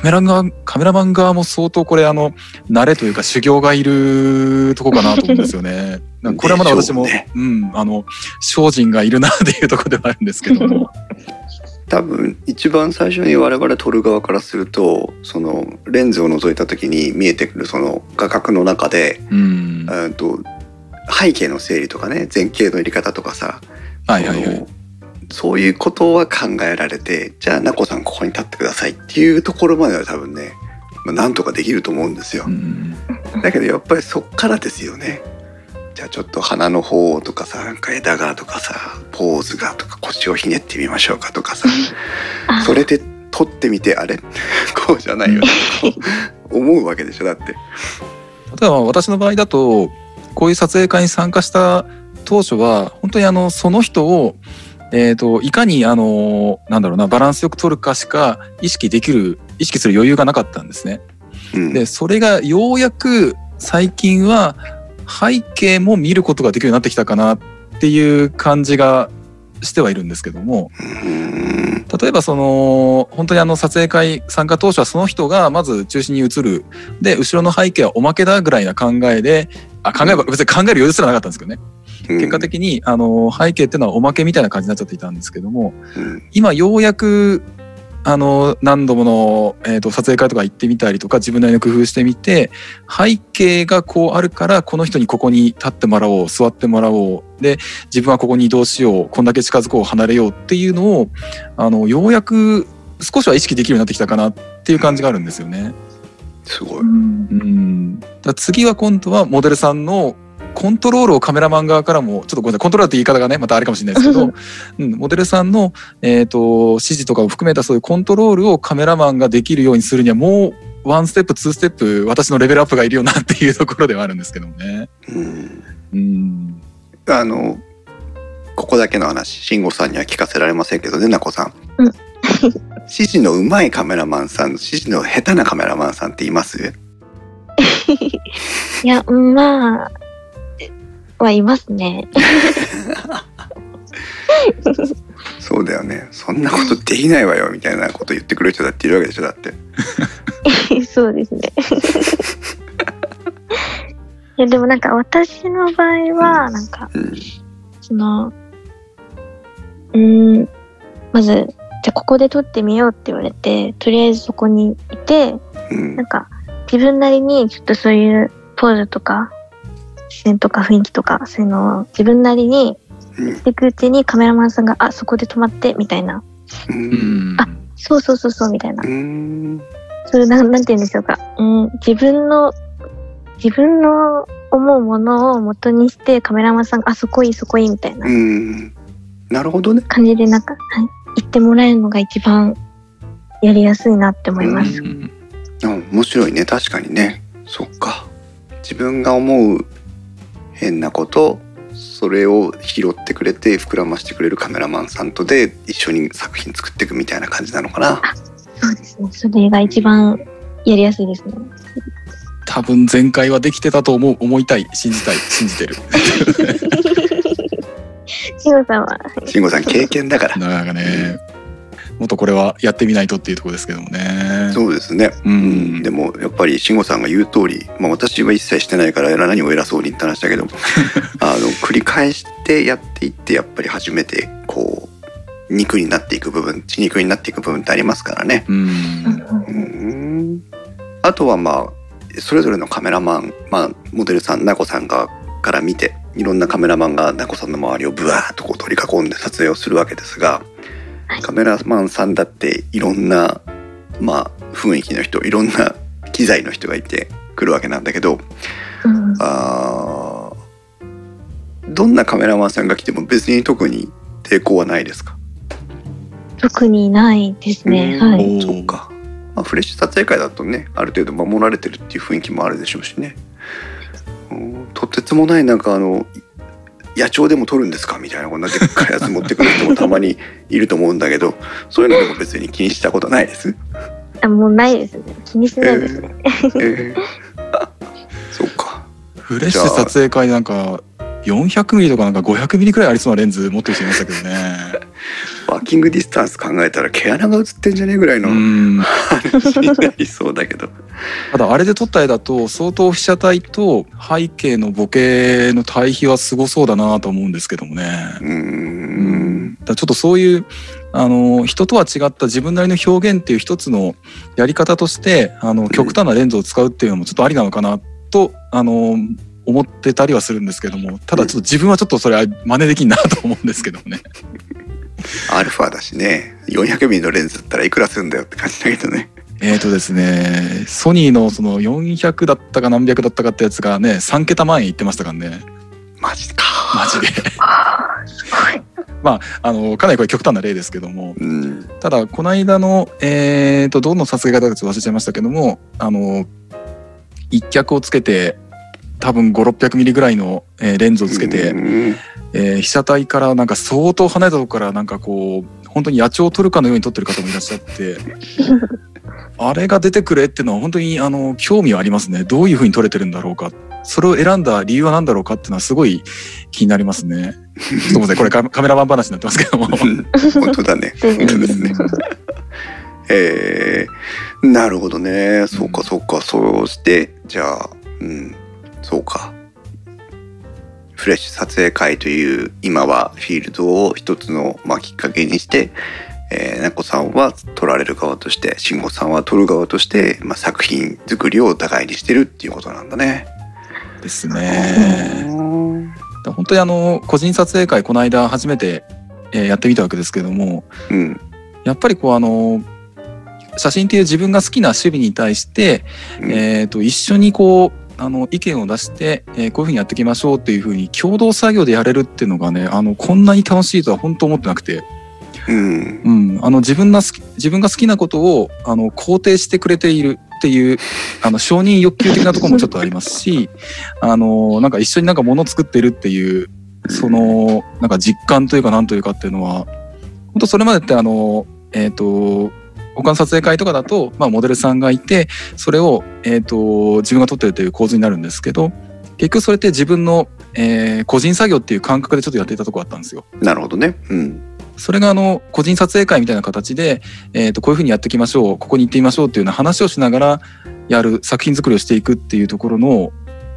カメラがカメラマン側も相当これあの慣れというか修行がいるとこかなと思うんですよね。これはまだ私も、ね、うんあの精進がいるなっていうところではあるんですけども。多分一番最初に我々撮る側からするとそのレンズを覗いた時に見えてくるその画角の中で、うん、と背景の整理とかね前景の入り方とかさ、はいはいはい、そういうことは考えられてじゃあなこさんここに立ってくださいっていうところまでは多分ね、まあ、なんとかできると思うんですよ。だけどやっぱりそっからですよね。じゃあちょっと鼻の方とかさなんか枝がとかさポーズがとか腰をひねってみましょうかとかさそれで撮ってみてあれ？こうじゃないよね 思うわけでしょだって。例えば私の場合だとこういう撮影会に参加した当初は本当にあのその人をえーと、いかにあのなんだろうなバランスよく取るかしか意識できる意識する余裕がなかったんですね。うん、でそれがようやく最近は背景も見ることができるようになってきたかなっていう感じがしてはいるんですけども例えばその本当にあの撮影会参加当初はその人がまず中心に映る。で後ろの背景はおまけだぐらいな考えであ考えば別に考える余裕すらなかったんですけどね。結果的にあの背景っていうのはおまけみたいな感じになっちゃっていたんですけども、今ようやくあの何度もの、えーと、撮影会とか行ってみたりとか自分なりの工夫してみて背景がこうあるからこの人にここに立ってもらおう座ってもらおうで自分はここに移動しようこんだけ近づこう離れようっていうのをあのようやく少しは意識できるようになってきたかなっていう感じがあるんですよね。すごい。うん。だ次は今度はモデルさんのコントロールをカメラマン側からもちょっとごめんなさいコントロールって言い方がねまたあれかもしれないですけど、うん、モデルさんの、えーと、指示とかを含めたそういうコントロールをカメラマンができるようにするにはもうワンステップツーステップ私のレベルアップがいるよなっていうところではあるんですけどもね。うん、あのここだけの話慎吾さんには聞かせられませんけどねなこさん。うん指示の上手いカメラマンさん指示の下手なカメラマンさんっています？いやまあはいますね。そうだよね。そんなことできないわよみたいなこと言ってくる人だっているわけでしょだって。そうですね。いやでもなんか私の場合はなんか、うん、そのうんまずじゃあここで撮ってみようって言われてとりあえずそこにいて、うん、なんか自分なりにちょっとそういうポーズとか視線とか雰囲気とかそういうのを自分なりにしていくうちにカメラマンさんが「あそこで止まって」みたいな「あそうそうそうそう」みたいな。それなんなんて言うんでしょうか、うん、自分の自分の思うものを元にしてカメラマンさんが「あそこいいそこいい」みたいな。なるほどね。感じでなんか、はい、言ってもらえるのが一番やりやすいなって思います。うん。面白いね。確かにね。そっか。自分が思う変なことそれを拾ってくれて膨らましてくれるカメラマンさんとで一緒に作品作っていくみたいな感じなのかな。そうですね。それが一番やりやすいですね。多分前回はできてたと思う思いたい信じたい信じてる。慎吾さんは。慎吾さん経験だから。なんかね。もっとこれはやってみないとっていうところですけどもね。そうですね。うん、でもやっぱり慎吾さんが言う通り、まあ私は一切してないから何を偉そうに言った話だけど、あの繰り返してやっていってやっぱり初めてこう肉になっていく部分、血肉になっていく部分ってありますからね。うん。うんあとはまあそれぞれのカメラマン、まあモデルさん、ナコさんがから見ていろんなカメラマンがナコさんの周りをブワーッとこう取り囲んで撮影をするわけですが、カメラマンさんだっていろんな、まあ、雰囲気の人いろんな機材の人がいてくるわけなんだけど、うん、あどんなカメラマンさんが来ても別に特に抵抗はないですか？特にないですね。はい。そうか。まあ、フレッシュ撮影会だとねある程度守られてるっていう雰囲気もあるでしょうしね。とてつもないなんかあの野鳥でも撮るんですか？みたいなこんなでっかいやつ持ってくる人もたまにいると思うんだけど そういうのでも別に気にしたことないです？あもうないですね。気にしないですね、えー。えー、そうか。フレッシュ撮影会なんか400ミリとかなんか500ミリくらいありそうなレンズ持ってる人いましたけどね。ワーキングディスタンス考えたら毛穴が映ってんじゃねえぐらいの話になりそうだけど。ただあれで撮った絵だと相当被写体と背景のボケの対比はすごそうだなと思うんですけどもね。うん。だちょっとそういうあの人とは違った自分なりの表現っていう一つのやり方としてあの極端なレンズを使うっていうのもちょっとありなのかなとあの思ってたりはするんですけどもただちょっと自分はちょっとそれは真似できんなと思うんですけどもね。アルファだしね400ミリのレンズだったらいくらするんだよって感じだけどね。えっ、ー、とですねソニーのその400だったか何百だったかってやつがね3桁万円いってましたからね。マジか。マジで。まあ、あのかなりこれ極端な例ですけども、うん、ただこの間の、えーと、どの撮影方かちょっと忘れちゃいましたけどもあの一脚をつけて多分5600ミリぐらいの、えー、レンズをつけて、えー、被写体からなんか相当離れたとこからなんかこう本当に野鳥を撮るかのように撮ってる方もいらっしゃって あれが出てくれっていうのは本当にあの興味はありますねどういうふうに撮れてるんだろうかそれを選んだ理由は何だろうかっていうのはすごい気になりますね。すみませんこれカメラマン話になってますけども。本当だね。本当ですね。えー、なるほどね。そうかそうか。そうしてじゃあ、うん、そうか。フレッシュ撮影会という今はフィールドを一つの、まあ、きっかけにして、えー、なこさんは撮られる側として慎吾さんは撮る側として、まあ、作品作りをお互いにしてるっていうことなんだね。ですね。本当にあの個人撮影会この間初めて、えー、やってみたわけですけども、うん、やっぱりこうあの写真っていう自分が好きな趣味に対して、うん、えー、と一緒にこうあの意見を出して、えー、こういうふうにやっていきましょうっていうふうに共同作業でやれるっていうのがねあのこんなに楽しいとは本当思ってなくて。うん、うん、あの自分が好き自分が好きなことをあの肯定してくれているっていうあの承認欲求的なところもちょっとありますし あのなんか一緒になんか物を作ってるっていうそのなんか実感というかなんというかっていうのは本当それまでってあのえっ、ー、と他の撮影会とかだと、まあ、モデルさんがいてそれを、えーと、自分が撮ってるという構図になるんですけど結局それって自分の、えー、個人作業っていう感覚でちょっとやっていたとこあったんですよ。なるほどね、うん、それがあの個人撮影会みたいな形で、えー、とこういうふうにやっていきましょうここに行ってみましょうっていうような話をしながらやる作品作りをしていくっていうところの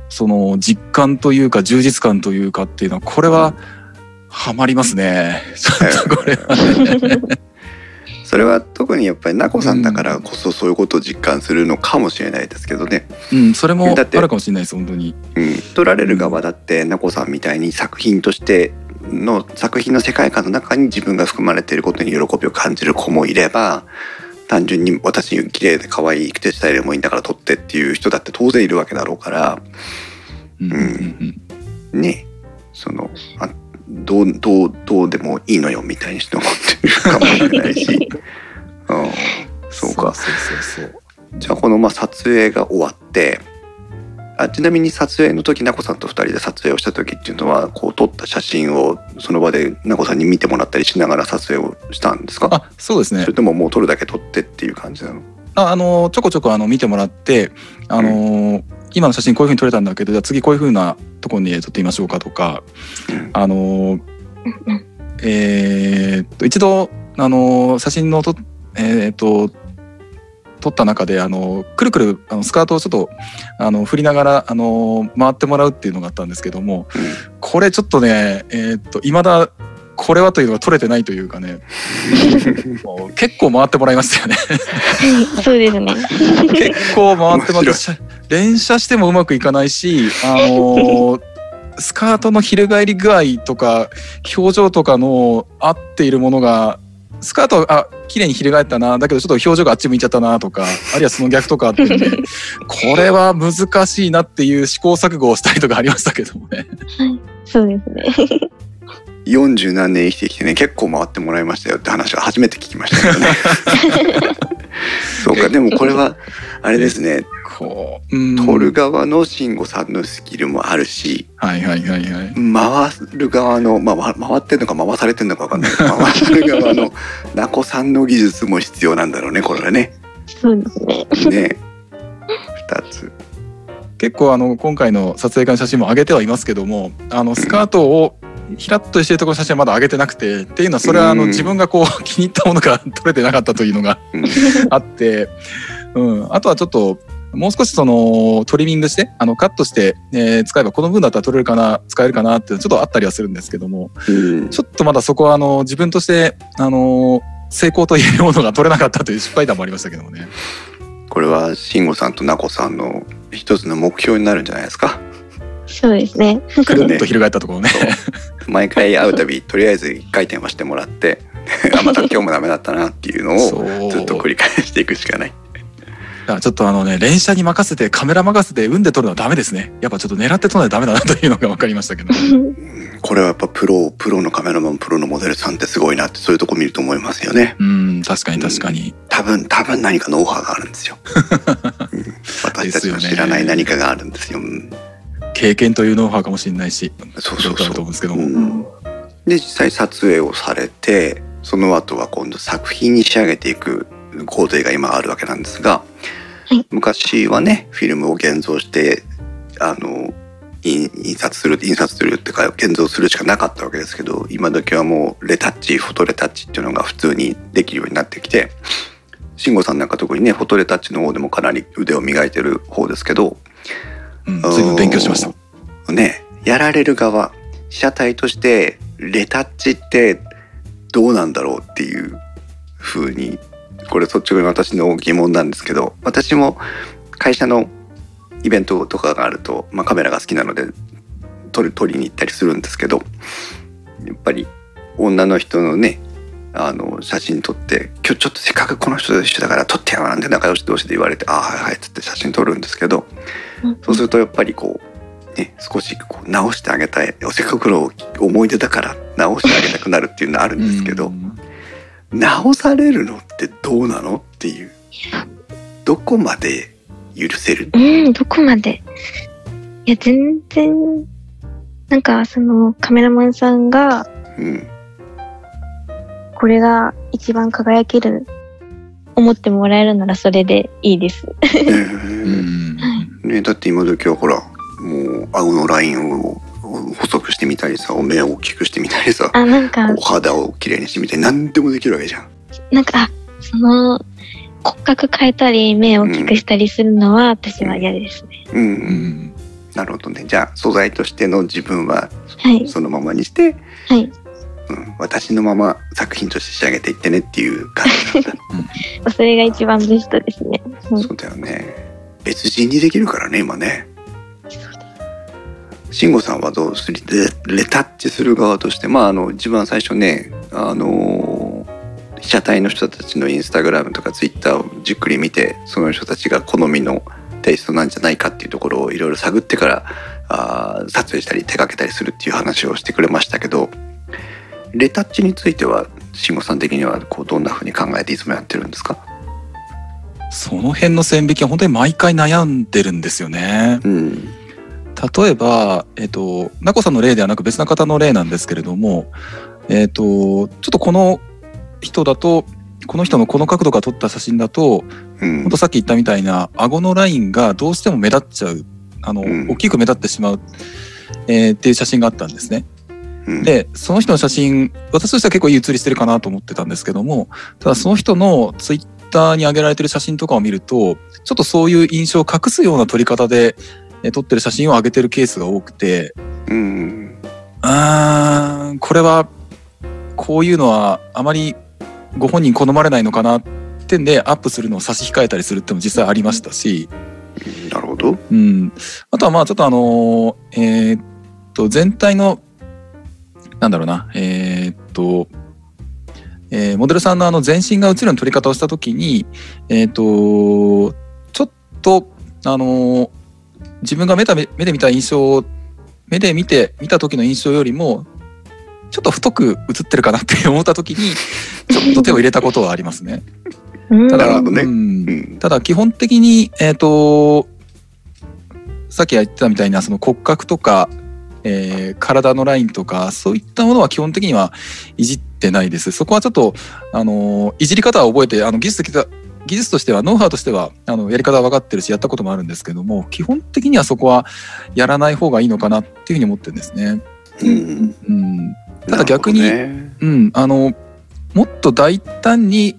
その実感というか充実感というかっていうのはこれはハマりますね。ちょっとこれはね それは特にやっぱりナコさんだからこそそういうことを実感するのかもしれないですけどね。うん、それもあるかもしれないです本当に。うん、撮られる側だってナコさんみたいに作品としての作品の世界観の中に自分が含まれていることに喜びを感じる子もいれば単純に私綺麗で可愛いくてスタイルもいいんだから撮ってっていう人だって当然いるわけだろうから、うん、うん、ね。そのあどうどうどうでもいいのよみたいにして思ってるかもしれないし、うん、そうか。そうそうそうじゃあこのまあ撮影が終わってあちなみに撮影の時なこさんと2人で撮影をした時っていうのはこう撮った写真をその場でなこさんに見てもらったりしながら撮影をしたんですか？あそうですね。それとももう撮るだけ撮ってっていう感じなの？ああのちょこちょこあの見てもらってあの、うん、今の写真こういうふうに撮れたんだけどじゃあ次こういうふうなところに撮ってみましょうかとか、うん、あのえー、っと一度あの写真のとえっ、ー、と撮った中であのくるくるあのスカートをちょっとあの振りながらあの回ってもらうっていうのがあったんですけども、これちょっとねえっ、ー、と未だこれはというのが取れてないというかね。結構回ってもらいましたよね。そうですね。結構回ってもらって連射してもうまくいかないしあのスカートの翻り具合とか表情とかの合っているものがスカートあ綺麗に翻ったな。だけどちょっと表情があっち向いちゃったなとかあるいはその逆とかあってんでこれは難しいなっていう試行錯誤をしたりとかありましたけどもね。はい、そうですね40何年生きてきてね結構回ってもらいましたよって話は初めて聞きましたけどね。そうかでもこれはあれですね。こう取る側の慎吾さんのスキルもあるし、はいはいはいはい、回る側の、まあ、回ってんのか回されてんのか分かんない。けど回る側の なこさんの技術も必要なんだろうねこれはね。そうですね。ね。2つ。結構あの今回の撮影会の写真も上げてはいますけどもあのスカートをひらっとしてるところの写真はまだ上げてなくてっていうのはそれはあの自分がこう 気に入ったものが撮れてなかったというのが あって、うん、あとはちょっともう少しそのトリミングしてあのカットして、えー、使えばこの分だったら取れるかな使えるかなってちょっとあったりはするんですけども、ちょっとまだそこはあの自分としてあの成功と言えるものが取れなかったという失敗談もありましたけどもね。これは慎吾さんと奈子さんの一つの目標になるんじゃないですか。そうですね。くるっと翻ったところね。毎回会うたびとりあえず一回転はしてもらって あまた今日もダメだったなっていうのをずっと繰り返していくしかない。ちょっとあのね連写に任せてカメラ任せて運で撮るのはダメですね。やっぱちょっと狙って撮らないとダメだなというのが分かりましたけど。これはやっぱプロプロのカメラマンプロのモデルさんってすごいなってそういうとこ見ると思いますよね。うん確かに確かに、多分多分何かノウハウがあるんですよ、うん、私たちの知らない何かがあるんですよ、うん経験というノウハウかもしれないしそうそうそう。と思うんですけども、うん、で実際撮影をされてその後は今度作品に仕上げていく工程が今あるわけなんですが、はい、昔はねフィルムを現像してあの印刷する印刷するってか現像するしかなかったわけですけど今時はもうレタッチフォトレタッチっていうのが普通にできるようになってきて慎吾さんなんか特にねフォトレタッチの方でもかなり腕を磨いてる方ですけどうん、随分勉強しました。ね、やられる側、被写体としてレタッチってどうなんだろうっていう風に、これ率直に私の疑問なんですけど、私も会社のイベントとかがあると、まあ、カメラが好きなので撮り撮りに行ったりするんですけどやっぱり女の人のねあの写真撮って「今日ちょっとせっかくこの人と一緒だから撮ってやなんて仲良し同士で言われて「ああはいはい」っつって写真撮るんですけどそうするとやっぱりこう、ね、少しこう直してあげたい。せっかくの思い出だから直してあげたくなるっていうのはあるんですけど、直されるのってどうなのっていう。どこまで許せる？うんどこまで？いや全然なんかそのカメラマンさんが、うん、これが一番輝ける思ってもらえるならそれでいいです。うんね、だって今時はほらもう顎のラインを細くしてみたりさ目を大きくしてみたりさあなんか。お肌をきれいにしてみたり何でもできるわけじゃん。なんかその骨格変えたり目を大きくしたりするのは私は嫌ですね。うん、うん、うん、なるほどね。じゃあ素材としての自分はそのままにして、はい、うん、私のまま作品として仕上げていってねっていう感じなんだ、うん、それが一番ベストですね、うん、そうだよね別人にできるからね今ね。慎吾さんはどうするレタッチする側としてまああの一番最初ねあの被写体の人たちのインスタグラムとかツイッターをじっくり見てその人たちが好みのテイストなんじゃないかっていうところをいろいろ探ってからあ撮影したり手がけたりするっていう話をしてくれましたけどレタッチについては慎吾さん的にはこうどんなふうに考えていつもやってるんですか？その辺の線引きは本当に毎回悩んでるんですよね。うん、例えば、えっ、ー、と、なこさんの例ではなく別な方の例なんですけれども、えっ、ー、と、ちょっとこの人だと、この人のこの角度が撮った写真だと、うん、本当さっき言ったみたいな顎のラインがどうしても目立っちゃう、あの、うん、大きく目立ってしまう、えー、っていう写真があったんですね。でその人の写真私としては結構いい写りしてるかなと思ってたんですけどもただその人のツイッターに上げられてる写真とかを見るとちょっとそういう印象を隠すような撮り方で撮ってる写真を上げてるケースが多くてうんあこれはこういうのはあまりご本人好まれないのかなってんでアップするのを差し控えたりするっても実際ありましたし。なるほど、うん、あとはまあちょっとあのえー、っと全体のなんだろうなえー、っとえー、モデルさんのあの全身が映るような撮り方をした時に、えっ、と、ちょっと、あの自分が目目で見た印象目で見て見た時の印象よりもちょっと太く映ってるかなって 思った時にちょっと手を入れたことはありますね。ただ、ね。うん、ただ基本的にえっ、ー、とさっき言ってたみたいなその骨格とか、えー、体のラインとかそういったものは基本的にはいじってないです。そこはちょっとあのいじり方は覚えてあの技術的技術としてはノウハウとしてはあのやり方は分かってるしやったこともあるんですけども基本的にはそこはやらない方がいいのかなっていうふうに思ってるんですね。うん、うん、ただ逆に、ね、うん、あのもっと大胆に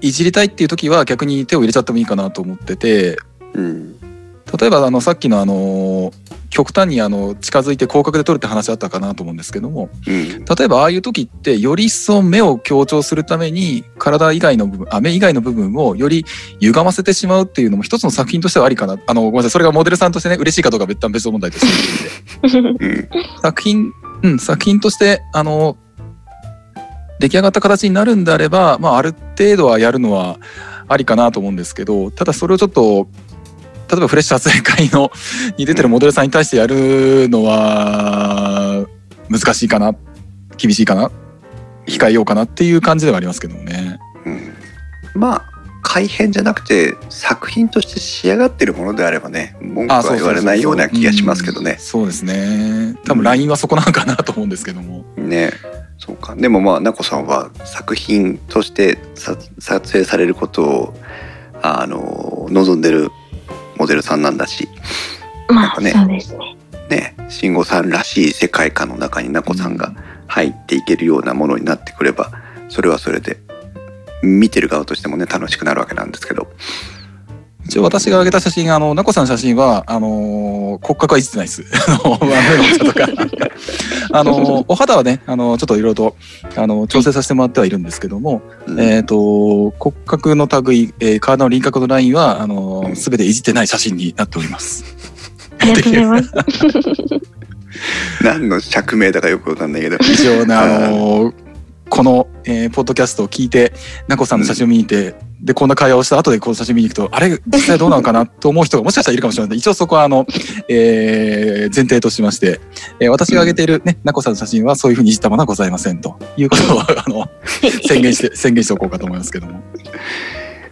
いじりたいっていう時は逆に手を入れちゃってもいいかなと思ってて、うん、例えばあのさっきのあの極端にあの近づいて広角で撮るって話あったかなと思うんですけども、うん、例えばああいう時ってより一層目を強調するために体以外の部分あ目以外の部分をより歪ませてしまうっていうのも一つの作品としてはありかな。あのごめんなさい。それがモデルさんとしてね嬉しいかどうか別段別問題としていて作品うん作品としてあの出来上がった形になるんであれば、まあ、ある程度はやるのはありかなと思うんですけどただそれをちょっと例えばフレッシュ撮影会のに出てるモデルさんに対してやるのは難しいかな？厳しいかな？控えようかなっていう感じではありますけどもね。うん、まあ改変じゃなくて作品として仕上がってるものであればね文句は言われないような気がしますけどね。そうですね。多分ラインはそこなのかなと思うんですけども。ね。そうか。でもまあなこさんは作品として撮影されることをあの望んでるモデルさんなんだし、まあ、ね、そうですね。ね、慎吾さんらしい世界観の中になこさんが入っていけるようなものになってくれば、それはそれで見てる側としてもね楽しくなるわけなんですけど。一応私が上げた写真、あの、なこさんの写真は、あのー、骨格はいじってないです。あの、目の大とか。あの、お肌はね、あの、ちょっといろいろと、あの、調整させてもらってはいるんですけども、うん、えっ、ー、と、骨格の類、えー、体の輪郭のラインは、あの、すべていじってない写真になっております。ありがとうございます。何の釈明だかよくわかんないけど。非常にあのーこの、えー、ポッドキャストを聞いて、なこさんの写真を見に行って、うん、で、こんな会話をした後でこの写真見に行くと、あれ、実際どうなのかなと思う人がもしかしたらいるかもしれないので、一応そこは、あの、えー、前提としまして、えー、私が上げているね、なこさんの写真はそういうふうにいじったものはございませんということを、あの、宣言して、宣言しておこうかと思いますけども。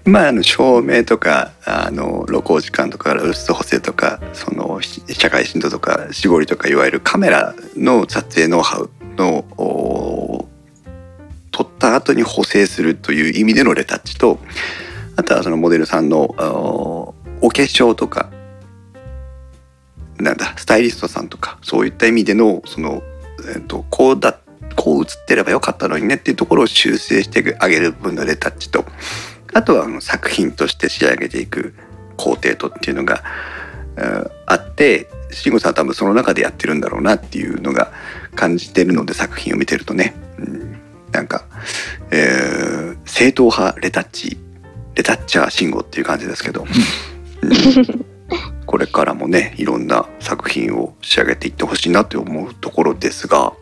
まあ、あの照明とかあの露光時間とか露出補正とかその社会振動とか絞りとかいわゆるカメラの撮影ノウハウの後に補正するという意味でのレタッチとあとはそのモデルさんのお化粧とかなんだスタイリストさんとかそういった意味でのその、えー、とこうだこう映ってればよかったのにねっていうところを修正してあげる分のレタッチとあとはあの作品として仕上げていく工程とっていうのが、あって慎吾さんは多分その中でやってるんだろうなっていうのが感じてるので作品を見てるとね。うんなんか、えー、正統派レタッチレタッチャー信号っていう感じですけど、うん、これからもねいろんな作品を仕上げていってほしいなと思うところですが。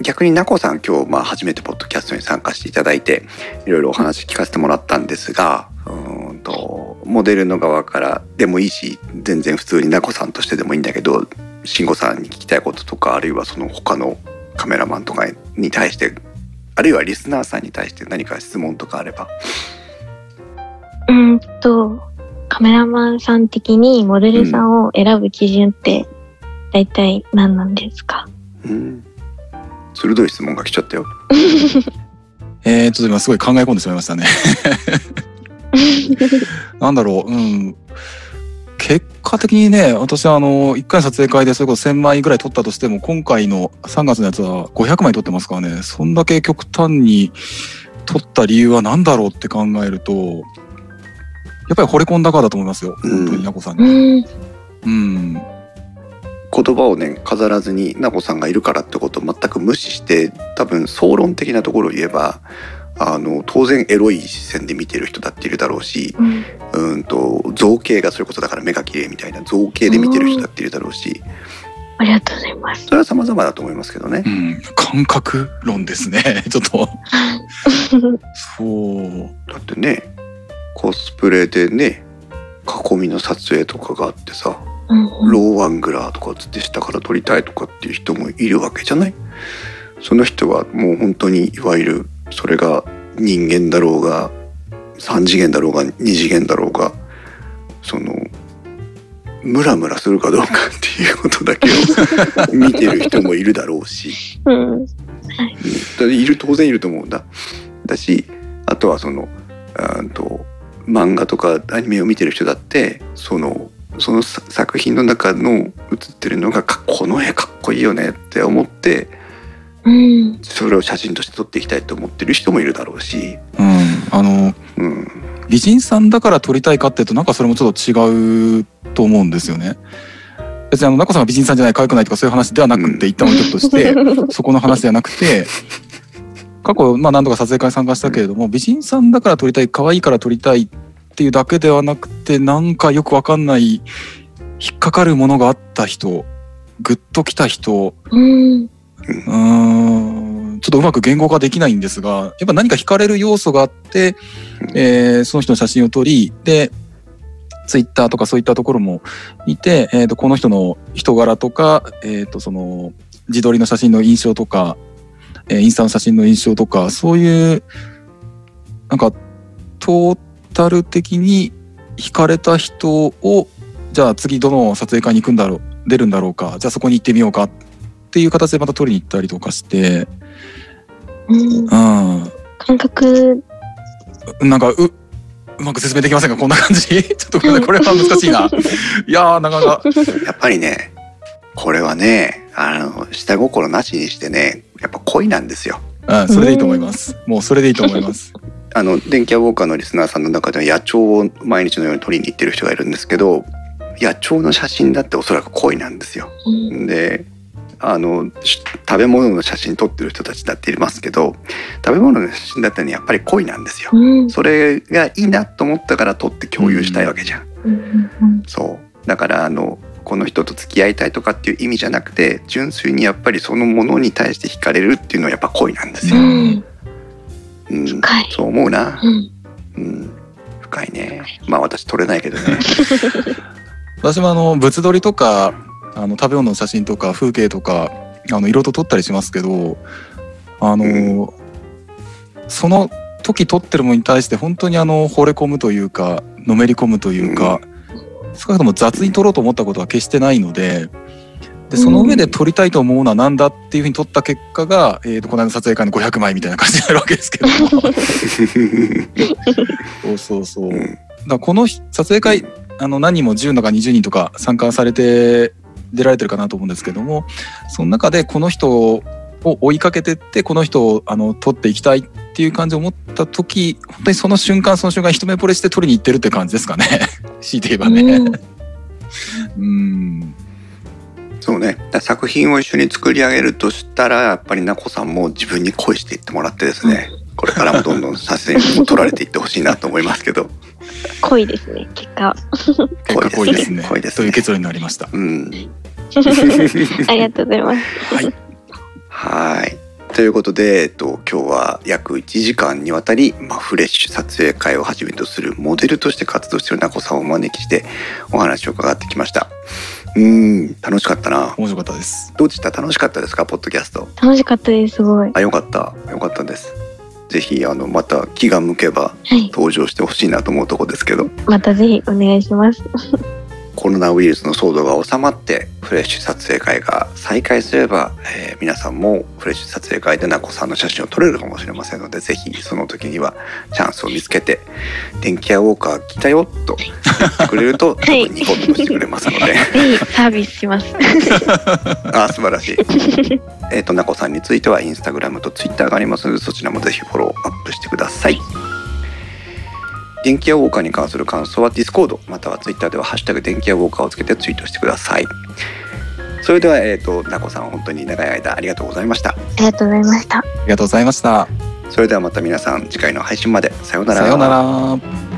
逆になこさん今日まあ初めてポッドキャストに参加していただいていろいろお話聞かせてもらったんですがうんとモデルの側からでもいいし全然普通になこさんとしてでもいいんだけど慎吾さんに聞きたいこととかあるいはその他のカメラマンとかに対してあるいはリスナーさんに対して何か質問とかあれば。うんとカメラマンさん的にモデルさんを選ぶ基準って大体何なんですか、うん、うん、鋭い質問が来ちゃったよ。えっと今すごい考え込んでしまいましたね。なんだろう。うん結果的にね、私はあの、1回の撮影会でそれこそ1000枚ぐらい撮ったとしても、今回の3月のやつは500枚撮ってますからね、そんだけ極端に撮った理由は何だろうって考えると、やっぱり惚れ込んだからだと思いますよ。本当に、なこさんに。うん。言葉をね飾らずになこさんがいるからってことを全く無視して多分総論的なところを言えばあの当然エロい視線で見てる人だっているだろうし、うん、うんと造形がそれこそだから目が綺麗みたいな造形で見てる人だっているだろうし、ありがとうございます。それは様々だと思いますけどね。うん、感覚論ですね。ちょっとそう。だってね、コスプレでね、囲みの撮影とかがあってさ、うんうん、ローアングラーとかつって下から撮りたいとかっていう人もいるわけじゃない？その人はもう本当にいわゆるそれが人間だろうが3次元だろうが2次元だろうがそのムラムラするかどうかっていうことだけを 見てる人もいるだろうし、うん、いる当然いると思うんだ。だしあとはそのと漫画とかアニメを見てる人だってそのその作品の中の映ってるのがこの絵かっこいいよねって思ってうん、それを写真として撮っていきたいと思ってる人もいるだろうし、うん、あの、うん、美人さんだから撮りたいかっていうとなんかそれもちょっと違うと思うんですよね。別にあの、中さんが美人さんじゃない可愛くないとかそういう話ではなくて、一旦置いとくとして、そこの話ではなくて、過去、まあ何度か撮影会参加したけれども、美人さんだから撮りたい、可愛いから撮りたいっていうだけではなくて、なんかよくわかんない、引っかかるものがあった人、グッときた人、うんうん。ちょっとうまく言語化できないんですが、やっぱ何か惹かれる要素があって、えー、その人の写真を撮り、で、ツイッターとかそういったところも見て、え、ー、と、この人の人柄とか、えっ、ー、と、その、自撮りの写真の印象とか、えー、インスタの写真の印象とか、そういう、なんか、トータル的に惹かれた人を、じゃあ次どの撮影会に行くんだろう、出るんだろうか、じゃあそこに行ってみようかていう形でまた取りに行ったりとかして、うん。うん、感覚。なんか、う、うまく説明できませんか？こんな感じ ちょっとこれは難しいな。いやー、なかなか。やっぱりね、これはね、あの、下心なしにしてね、やっぱ恋なんですよ。うん、それでいいと思います。もうそれでいいと思います。あの、電気屋ウォーカーのリスナーさんの中では野鳥を毎日のように撮りに行ってる人がいるんですけど、野鳥の写真だっておそらく恋なんですよ。うん、で、あの食べ物の写真撮ってる人たちだっていますけど食べ物の写真だったらやっぱり恋なんですよ、うん、それがいいなと思ったから撮って共有したいわけじゃん、うん、そう。だからあのこの人と付き合いたいとかっていう意味じゃなくて純粋にやっぱりそのものに対して惹かれるっていうのはやっぱ恋なんですよ、うん。そう思うな、うん。深いね。まあ私撮れないけどね。私もあの物撮りとかあの食べ物の写真とか風景とかあの色と撮ったりしますけどあの、うん、その時撮ってるものに対して本当にあの惚れ込むというかのめり込むというか、うん、少なくとも雑に撮ろうと思ったことは決してないので。でその上で撮りたいと思うのは何だっていうふうに撮った結果が、えー、とこの間の撮影会の500枚みたいな感じになるわけですけど。も そうそうそう、だこの撮影会あの何人も10とか20人とか参加されて出られてるかなと思うんですけどもその中でこの人を追いかけてってこの人をあの取っていきたいっていう感じを持った時本当にその瞬間その瞬間一目惚れして取りに行ってるって感じですかね。強いて言えばね。うん。そうね。作品を一緒に作り上げるとしたらやっぱりなこさんも自分に恋していってもらってですね、これからもどんどん撮影も撮られていってほしいなと思いますけど。濃いですね結果結果濃いですね。濃いですね。という結論になりました。うん。ありがとうございます。はい。はい。ということで、えっと、今日は約1時間にわたり、まあ、フレッシュ撮影会をはじめとするモデルとして活動しているなこさんをお招きしてお話を伺ってきました。うん楽しかったな。面白かったです。どうでした？楽しかったですか？ポッドキャスト。楽しかったですすごい。あよかった。よかったですぜひあのまた気が向けば登場してほしいなと思うとこですけど、はい、またぜひお願いしますコロナウイルスの騒動が収まってフレッシュ撮影会が再開すれば、えー、皆さんもフレッシュ撮影会でナコさんの写真を撮れるかもしれませんのでぜひその時にはチャンスを見つけて「電気屋ウォーカー来たよ」と言ってくれると、はい、多分ニコッとしてくれますので。サービスします。あ素晴らしい。えっとナコさんについてはインスタグラムとツイッターがありますのでそちらもぜひフォローアップしてください電気屋ウォーカーに関する感想はディスコードまたはツイッターではハッシュタグ電気屋ウォーカーをつけてツイートしてください。それではえっ、ー、となこさん本当に長い間ありがとうございました。ありがとうございました。ありがとうございました。それではまた皆さん次回の配信まで。さようなら。さようなら